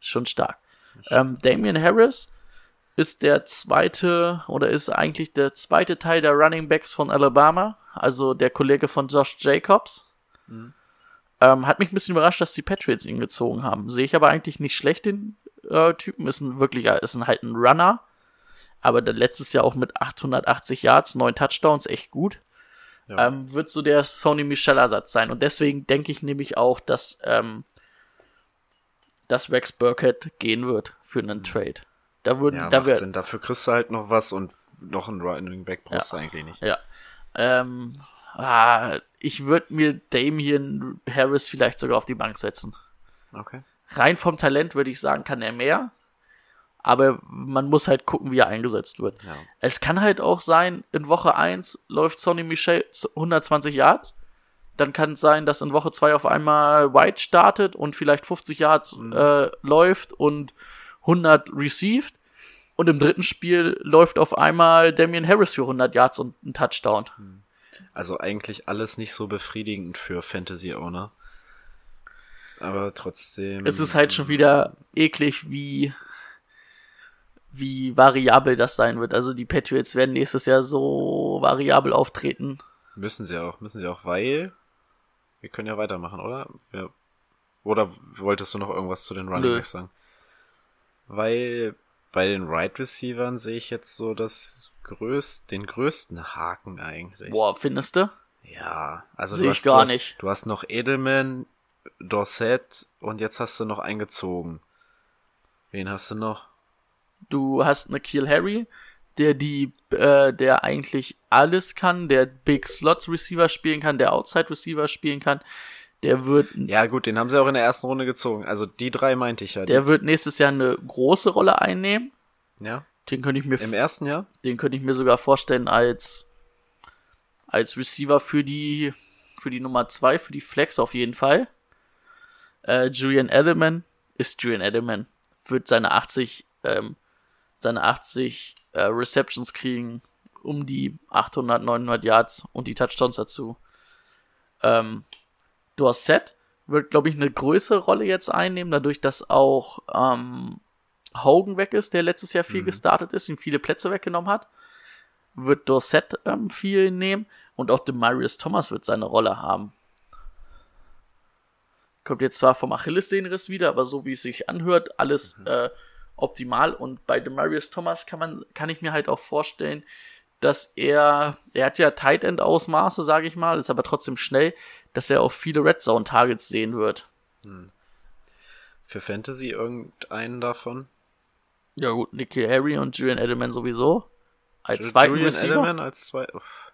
S2: Ist schon stark. Ähm, Damian Harris ist der zweite oder ist eigentlich der zweite Teil der Running Backs von Alabama, also der Kollege von Josh Jacobs. Ähm, hat mich ein bisschen überrascht, dass die Patriots ihn gezogen haben. Sehe ich aber eigentlich nicht schlecht, den äh, Typen. Ist ein wirklicher, ist ein, halt ein Runner. Aber der letztes Jahr auch mit 880 Yards, 9 Touchdowns, echt gut.
S1: Ja.
S2: Ähm, wird so der Sony Michel-Ersatz sein. Und deswegen denke ich nämlich auch, dass, ähm, dass Rex Burkhead gehen wird für einen Trade. Da würden,
S1: Ja,
S2: da wird,
S1: Sinn. Dafür kriegst du halt noch was und noch einen Running Back brauchst du eigentlich nicht.
S2: Ja. Ähm, ah, ich würde mir Damian Harris vielleicht sogar auf die Bank setzen.
S1: Okay.
S2: Rein vom Talent würde ich sagen, kann er mehr. Aber man muss halt gucken, wie er eingesetzt wird.
S1: Ja.
S2: Es kann halt auch sein, in Woche 1 läuft Sonny Michel 120 Yards. Dann kann es sein, dass in Woche 2 auf einmal White startet und vielleicht 50 Yards äh, läuft und 100 received. Und im dritten Spiel läuft auf einmal Damian Harris für 100 Yards und ein Touchdown.
S1: Also eigentlich alles nicht so befriedigend für Fantasy Owner. Aber trotzdem.
S2: Es ist halt schon wieder eklig, wie, wie variabel das sein wird. Also die Patriots werden nächstes Jahr so variabel auftreten.
S1: Müssen sie auch, müssen sie auch, weil wir können ja weitermachen, oder? Ja. Oder wolltest du noch irgendwas zu den Running. Backs sagen? Weil bei den Right Receivern sehe ich jetzt so das größt, den größten Haken eigentlich.
S2: Boah, findest du?
S1: Ja, also
S2: Sehe
S1: du
S2: ich
S1: hast,
S2: gar
S1: du hast,
S2: nicht.
S1: Du hast noch Edelman, Dorset und jetzt hast du noch eingezogen. Wen hast du noch?
S2: Du hast eine Kiel Harry, der die, äh, der eigentlich alles kann, der Big Slots Receiver spielen kann, der Outside Receiver spielen kann. Der wird,
S1: Ja, gut, den haben sie auch in der ersten Runde gezogen. Also die drei meinte ich ja.
S2: der wird nächstes Jahr eine große Rolle einnehmen.
S1: ja.
S2: Den könnte ich mir
S1: Im ersten Jahr?
S2: Den könnte ich mir sogar vorstellen als, als Receiver für die, für die Nummer 2, für die Flex auf jeden Fall. Äh, Julian Edelman ist Julian Edelman. Wird seine 80, ähm, seine 80 äh, Receptions kriegen, um die 800, 900 Yards und die Touchdowns dazu. Ähm, Dorset wird, glaube ich, eine größere Rolle jetzt einnehmen, dadurch, dass auch ähm, Hogan weg ist, der letztes Jahr viel gestartet ist, ihm viele Plätze weggenommen hat, wird Dorset ähm, viel nehmen und auch Demarius Thomas wird seine Rolle haben. Kommt jetzt zwar vom Achillessehnenriss wieder, aber so wie es sich anhört, alles äh, optimal. Und bei Demarius Thomas kann man, kann ich mir halt auch vorstellen, dass er, er hat ja Tight End Ausmaße, sage ich mal, ist aber trotzdem schnell, dass er auch viele Red Zone Targets sehen wird.
S1: Für Fantasy irgendeinen davon?
S2: Ja gut, Nicky Harry und Julian Edelman sowieso. Als
S1: Ju-
S2: zweiten
S1: Julian
S2: Receiver.
S1: Edelman als zwei. Uff.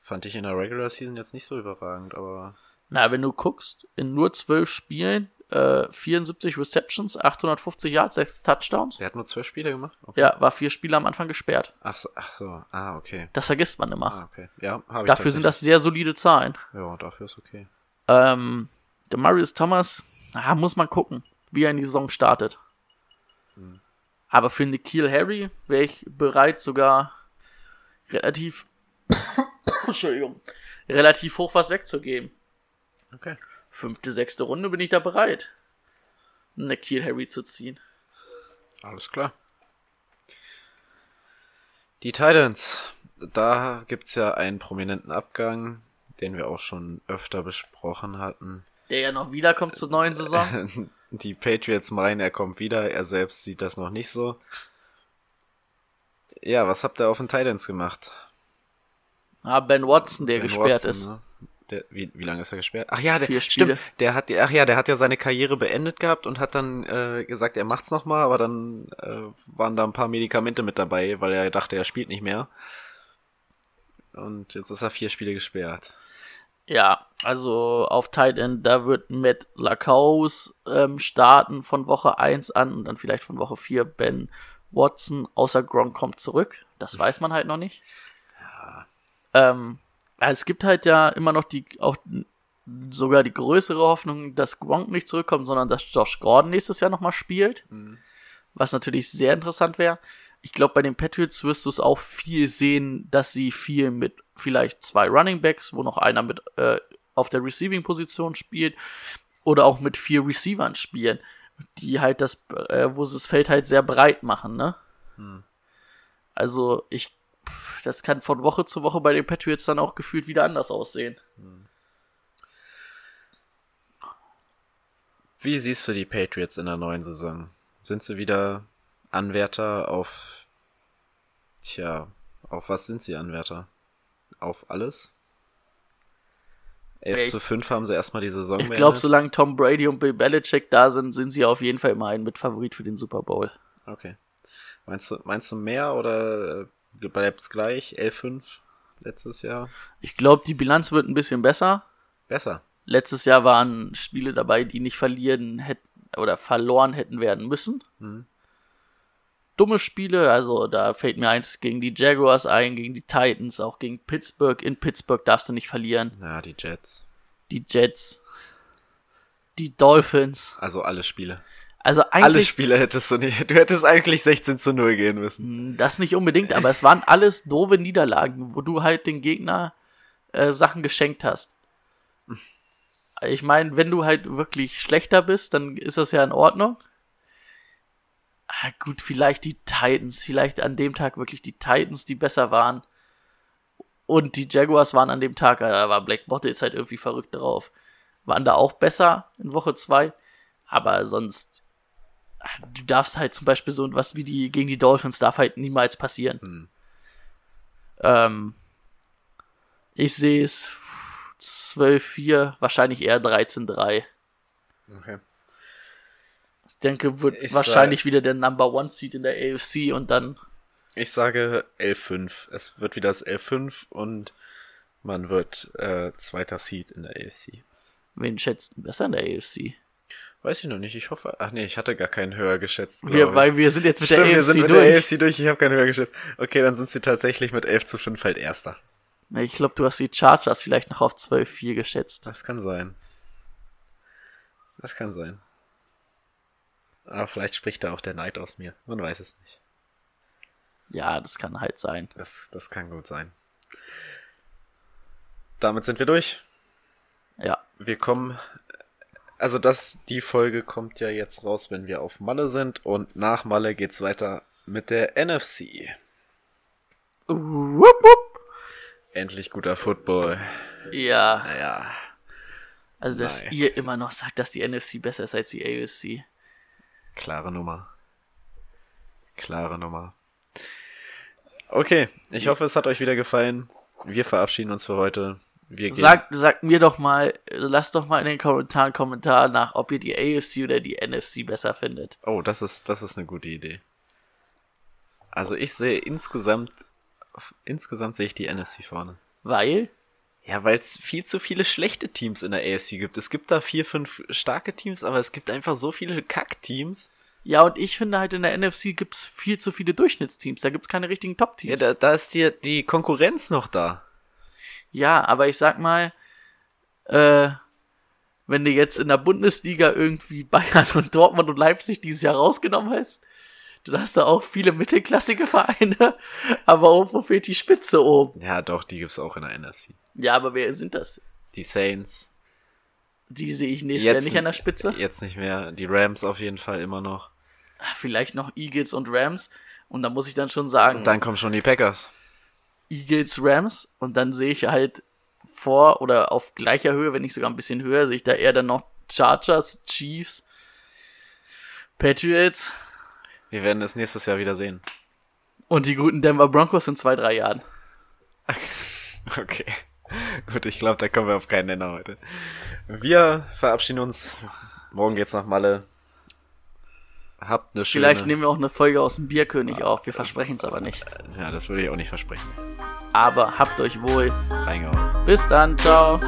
S1: Fand ich in der Regular Season jetzt nicht so überragend, aber
S2: Na, wenn du guckst, in nur zwölf Spielen, äh, 74 Receptions, 850 Yards, 6 Touchdowns.
S1: der hat nur zwölf Spiele gemacht. Okay.
S2: Ja, war vier Spiele am Anfang gesperrt.
S1: Ach so, ach so. Ah, okay.
S2: Das vergisst man immer.
S1: Ah, okay. Ja, habe ich
S2: Dafür sind das sehr solide Zahlen.
S1: Ja, dafür ist okay.
S2: Ähm, der Marius Thomas, ah, muss man gucken, wie er in die Saison startet. Aber für Nikhil Harry wäre ich bereit, sogar relativ, Entschuldigung, relativ hoch was wegzugeben.
S1: Okay.
S2: Fünfte, sechste Runde bin ich da bereit, Nikhil Harry zu ziehen.
S1: Alles klar. Die Titans. Da gibt's ja einen prominenten Abgang, den wir auch schon öfter besprochen hatten.
S2: Der ja noch wiederkommt zur neuen Saison.
S1: Die Patriots meinen, er kommt wieder, er selbst sieht das noch nicht so. Ja, was habt ihr auf den Titans gemacht?
S2: Ah, ben Watson, der
S1: Ben
S2: gesperrt
S1: Watson,
S2: ist.
S1: ne? Der, wie, wie lange ist er gesperrt? Ach ja, der,
S2: Vier
S1: stimmt.
S2: Spiele.
S1: Der hat, ach ja, der hat ja seine Karriere beendet gehabt und hat dann äh, gesagt, er macht's noch mal, aber dann äh, waren da ein paar Medikamente mit dabei, weil er dachte, er spielt nicht mehr. Und jetzt ist er vier Spiele gesperrt.
S2: Ja, also auf Tight End, da wird Matt Lacaus ähm, starten von Woche 1 an und dann vielleicht von Woche 4 Ben Watson, außer Gronk kommt zurück. Das weiß man halt noch nicht. Ähm, ja, es gibt halt ja immer noch die, auch sogar die größere Hoffnung, dass Gronk nicht zurückkommt, sondern dass Josh Gordon nächstes Jahr nochmal spielt. Was natürlich sehr interessant wäre. Ich glaube, bei den Patriots wirst du es auch viel sehen, dass sie viel mit vielleicht zwei Running Backs, wo noch einer mit äh, auf der Receiving-Position spielt, oder auch mit vier Receivern spielen, die halt das, äh, wo sie das Feld halt sehr breit machen, ne? Also ich, das kann von Woche zu Woche bei den Patriots dann auch gefühlt wieder anders aussehen.
S1: Wie siehst du die Patriots in der neuen Saison? Sind sie wieder Anwärter auf, tja, auf was sind sie Anwärter? Auf alles? 11
S2: Ich-
S1: zu 5 haben sie erstmal die Saison
S2: Ich glaube, solange Tom Brady und Bill Belichick da sind, sind sie auf jeden Fall immer ein Mitfavorit für den Super Bowl.
S1: Okay. Meinst du, meinst du mehr oder bleibt's gleich? 11-5 letztes Jahr?
S2: Ich glaube, die Bilanz wird ein bisschen besser.
S1: Besser.
S2: Letztes Jahr waren Spiele dabei, die nicht verlieren hätten oder verloren hätten werden müssen.
S1: Mhm.
S2: Dumme Spiele, also da fällt mir eins gegen die Jaguars ein, gegen die Titans, auch gegen Pittsburgh. In Pittsburgh darfst du nicht verlieren.
S1: Ja, die Jets.
S2: Die Jets, die Dolphins.
S1: Also alle Spiele.
S2: Also
S1: Alle
S2: eigentlich
S1: Spiele hättest du nicht. Du hättest eigentlich 16 zu 0 gehen müssen.
S2: das nicht unbedingt, aber es waren alles doofe Niederlagen, wo du halt den Gegner äh, Sachen geschenkt hast. Ich meine, wenn du halt wirklich schlechter bist, dann ist das ja in Ordnung. Ah, gut, vielleicht die Titans, vielleicht an dem Tag wirklich die Titans, die besser waren. Und die Jaguars waren an dem Tag, da war Black Bottle jetzt halt irgendwie verrückt drauf. Waren da auch besser in Woche 2. Aber sonst, du darfst halt zum Beispiel so was wie die gegen die Dolphins darf halt niemals passieren.
S1: Hm.
S2: Ähm, ich sehe es 12-4, wahrscheinlich eher 13-3.
S1: Okay.
S2: Ich denke, wird
S1: Ich
S2: wahrscheinlich wieder der Number One Seed in der AFC und dann
S1: Ich sage 11-5. Es wird wieder das 11-5 und man wird äh, zweiter Seed in der AFC.
S2: wen schätzt denn besser in der AFC?
S1: Weiß ich noch nicht. Ich hoffe. Ach nee, ich hatte gar keinen höher geschätzt.
S2: Wir, weil wir sind jetzt mit
S1: Stimmt,
S2: der
S1: wir
S2: AFC
S1: sind mit
S2: durch.
S1: der AFC durch. Ich habe keinen höher geschätzt. Okay, dann sind sie tatsächlich mit 11 zu 5 halt Erster.
S2: Ich glaube, du hast die Chargers vielleicht noch auf 12-4 geschätzt.
S1: Das kann sein. Das kann sein. Aber vielleicht spricht da auch der Neid aus mir. Man weiß es nicht.
S2: Ja, das kann halt sein.
S1: Das, das kann gut sein. Damit sind wir durch.
S2: Ja.
S1: Wir kommen. Also das, die Folge kommt ja jetzt raus, wenn wir auf Malle sind. Und nach Malle geht's weiter mit der NFC.
S2: Wupp, wupp.
S1: Endlich guter Football.
S2: Ja,
S1: Naja.
S2: also dass
S1: Nein.
S2: ihr immer noch sagt, dass die NFC besser ist als die AFC.
S1: Klare Nummer. Klare Nummer. Okay, ich hoffe, es hat euch wieder gefallen. Wir verabschieden uns für heute. Wir gehen.
S2: Sagt, sagt mir doch mal, lasst doch mal in den Kommentaren Kommentar nach, ob ihr die AFC oder die NFC besser findet.
S1: Oh, das ist, das ist eine gute Idee. Also ich sehe insgesamt, insgesamt sehe ich die NFC vorne.
S2: Weil,
S1: Ja, weil es viel zu viele schlechte Teams in der AFC gibt. Es gibt da vier, fünf starke Teams, aber es gibt einfach so viele Kack-Teams.
S2: ja, und ich finde halt in der NFC gibt's viel zu viele Durchschnittsteams. Da gibt's keine richtigen
S1: Ja,
S2: Top-Teams.
S1: da, da ist die, die Konkurrenz noch da.
S2: Ja, aber ich sag mal, äh, wenn du jetzt in der Bundesliga irgendwie Bayern und Dortmund und Leipzig dieses Jahr rausgenommen hast, dann hast du auch viele mittelklassige Vereine, aber irgendwo fehlt die Spitze oben.
S1: Ja, doch, die gibt's auch in der NFC.
S2: Ja, aber wer sind das?
S1: Die Saints.
S2: Die sehe ich nächstes Jahr nicht an der Spitze.
S1: Jetzt nicht mehr. Die Rams auf jeden Fall immer noch.
S2: Vielleicht noch Eagles und Rams. Und da muss ich dann schon sagen,
S1: Und dann kommen schon die Packers.
S2: Eagles, Rams. Und dann sehe ich halt vor oder auf gleicher Höhe, wenn nicht sogar ein bisschen höher, sehe ich da eher dann noch Chargers, Chiefs, Patriots
S1: Wir werden es nächstes Jahr wieder sehen.
S2: und die guten Denver Broncos in zwei, drei Jahren.
S1: Okay. Gut, ich glaube, da kommen wir auf keinen Nenner heute. Wir verabschieden uns. Morgen geht's nach Malle. Habt eine schöne...
S2: Vielleicht nehmen wir auch eine Folge aus dem Bierkönig auf. Wir versprechen es aber nicht.
S1: Ja, das würde ich auch nicht versprechen.
S2: Aber habt euch wohl.
S1: Reingehauen.
S2: Bis dann. Ciao.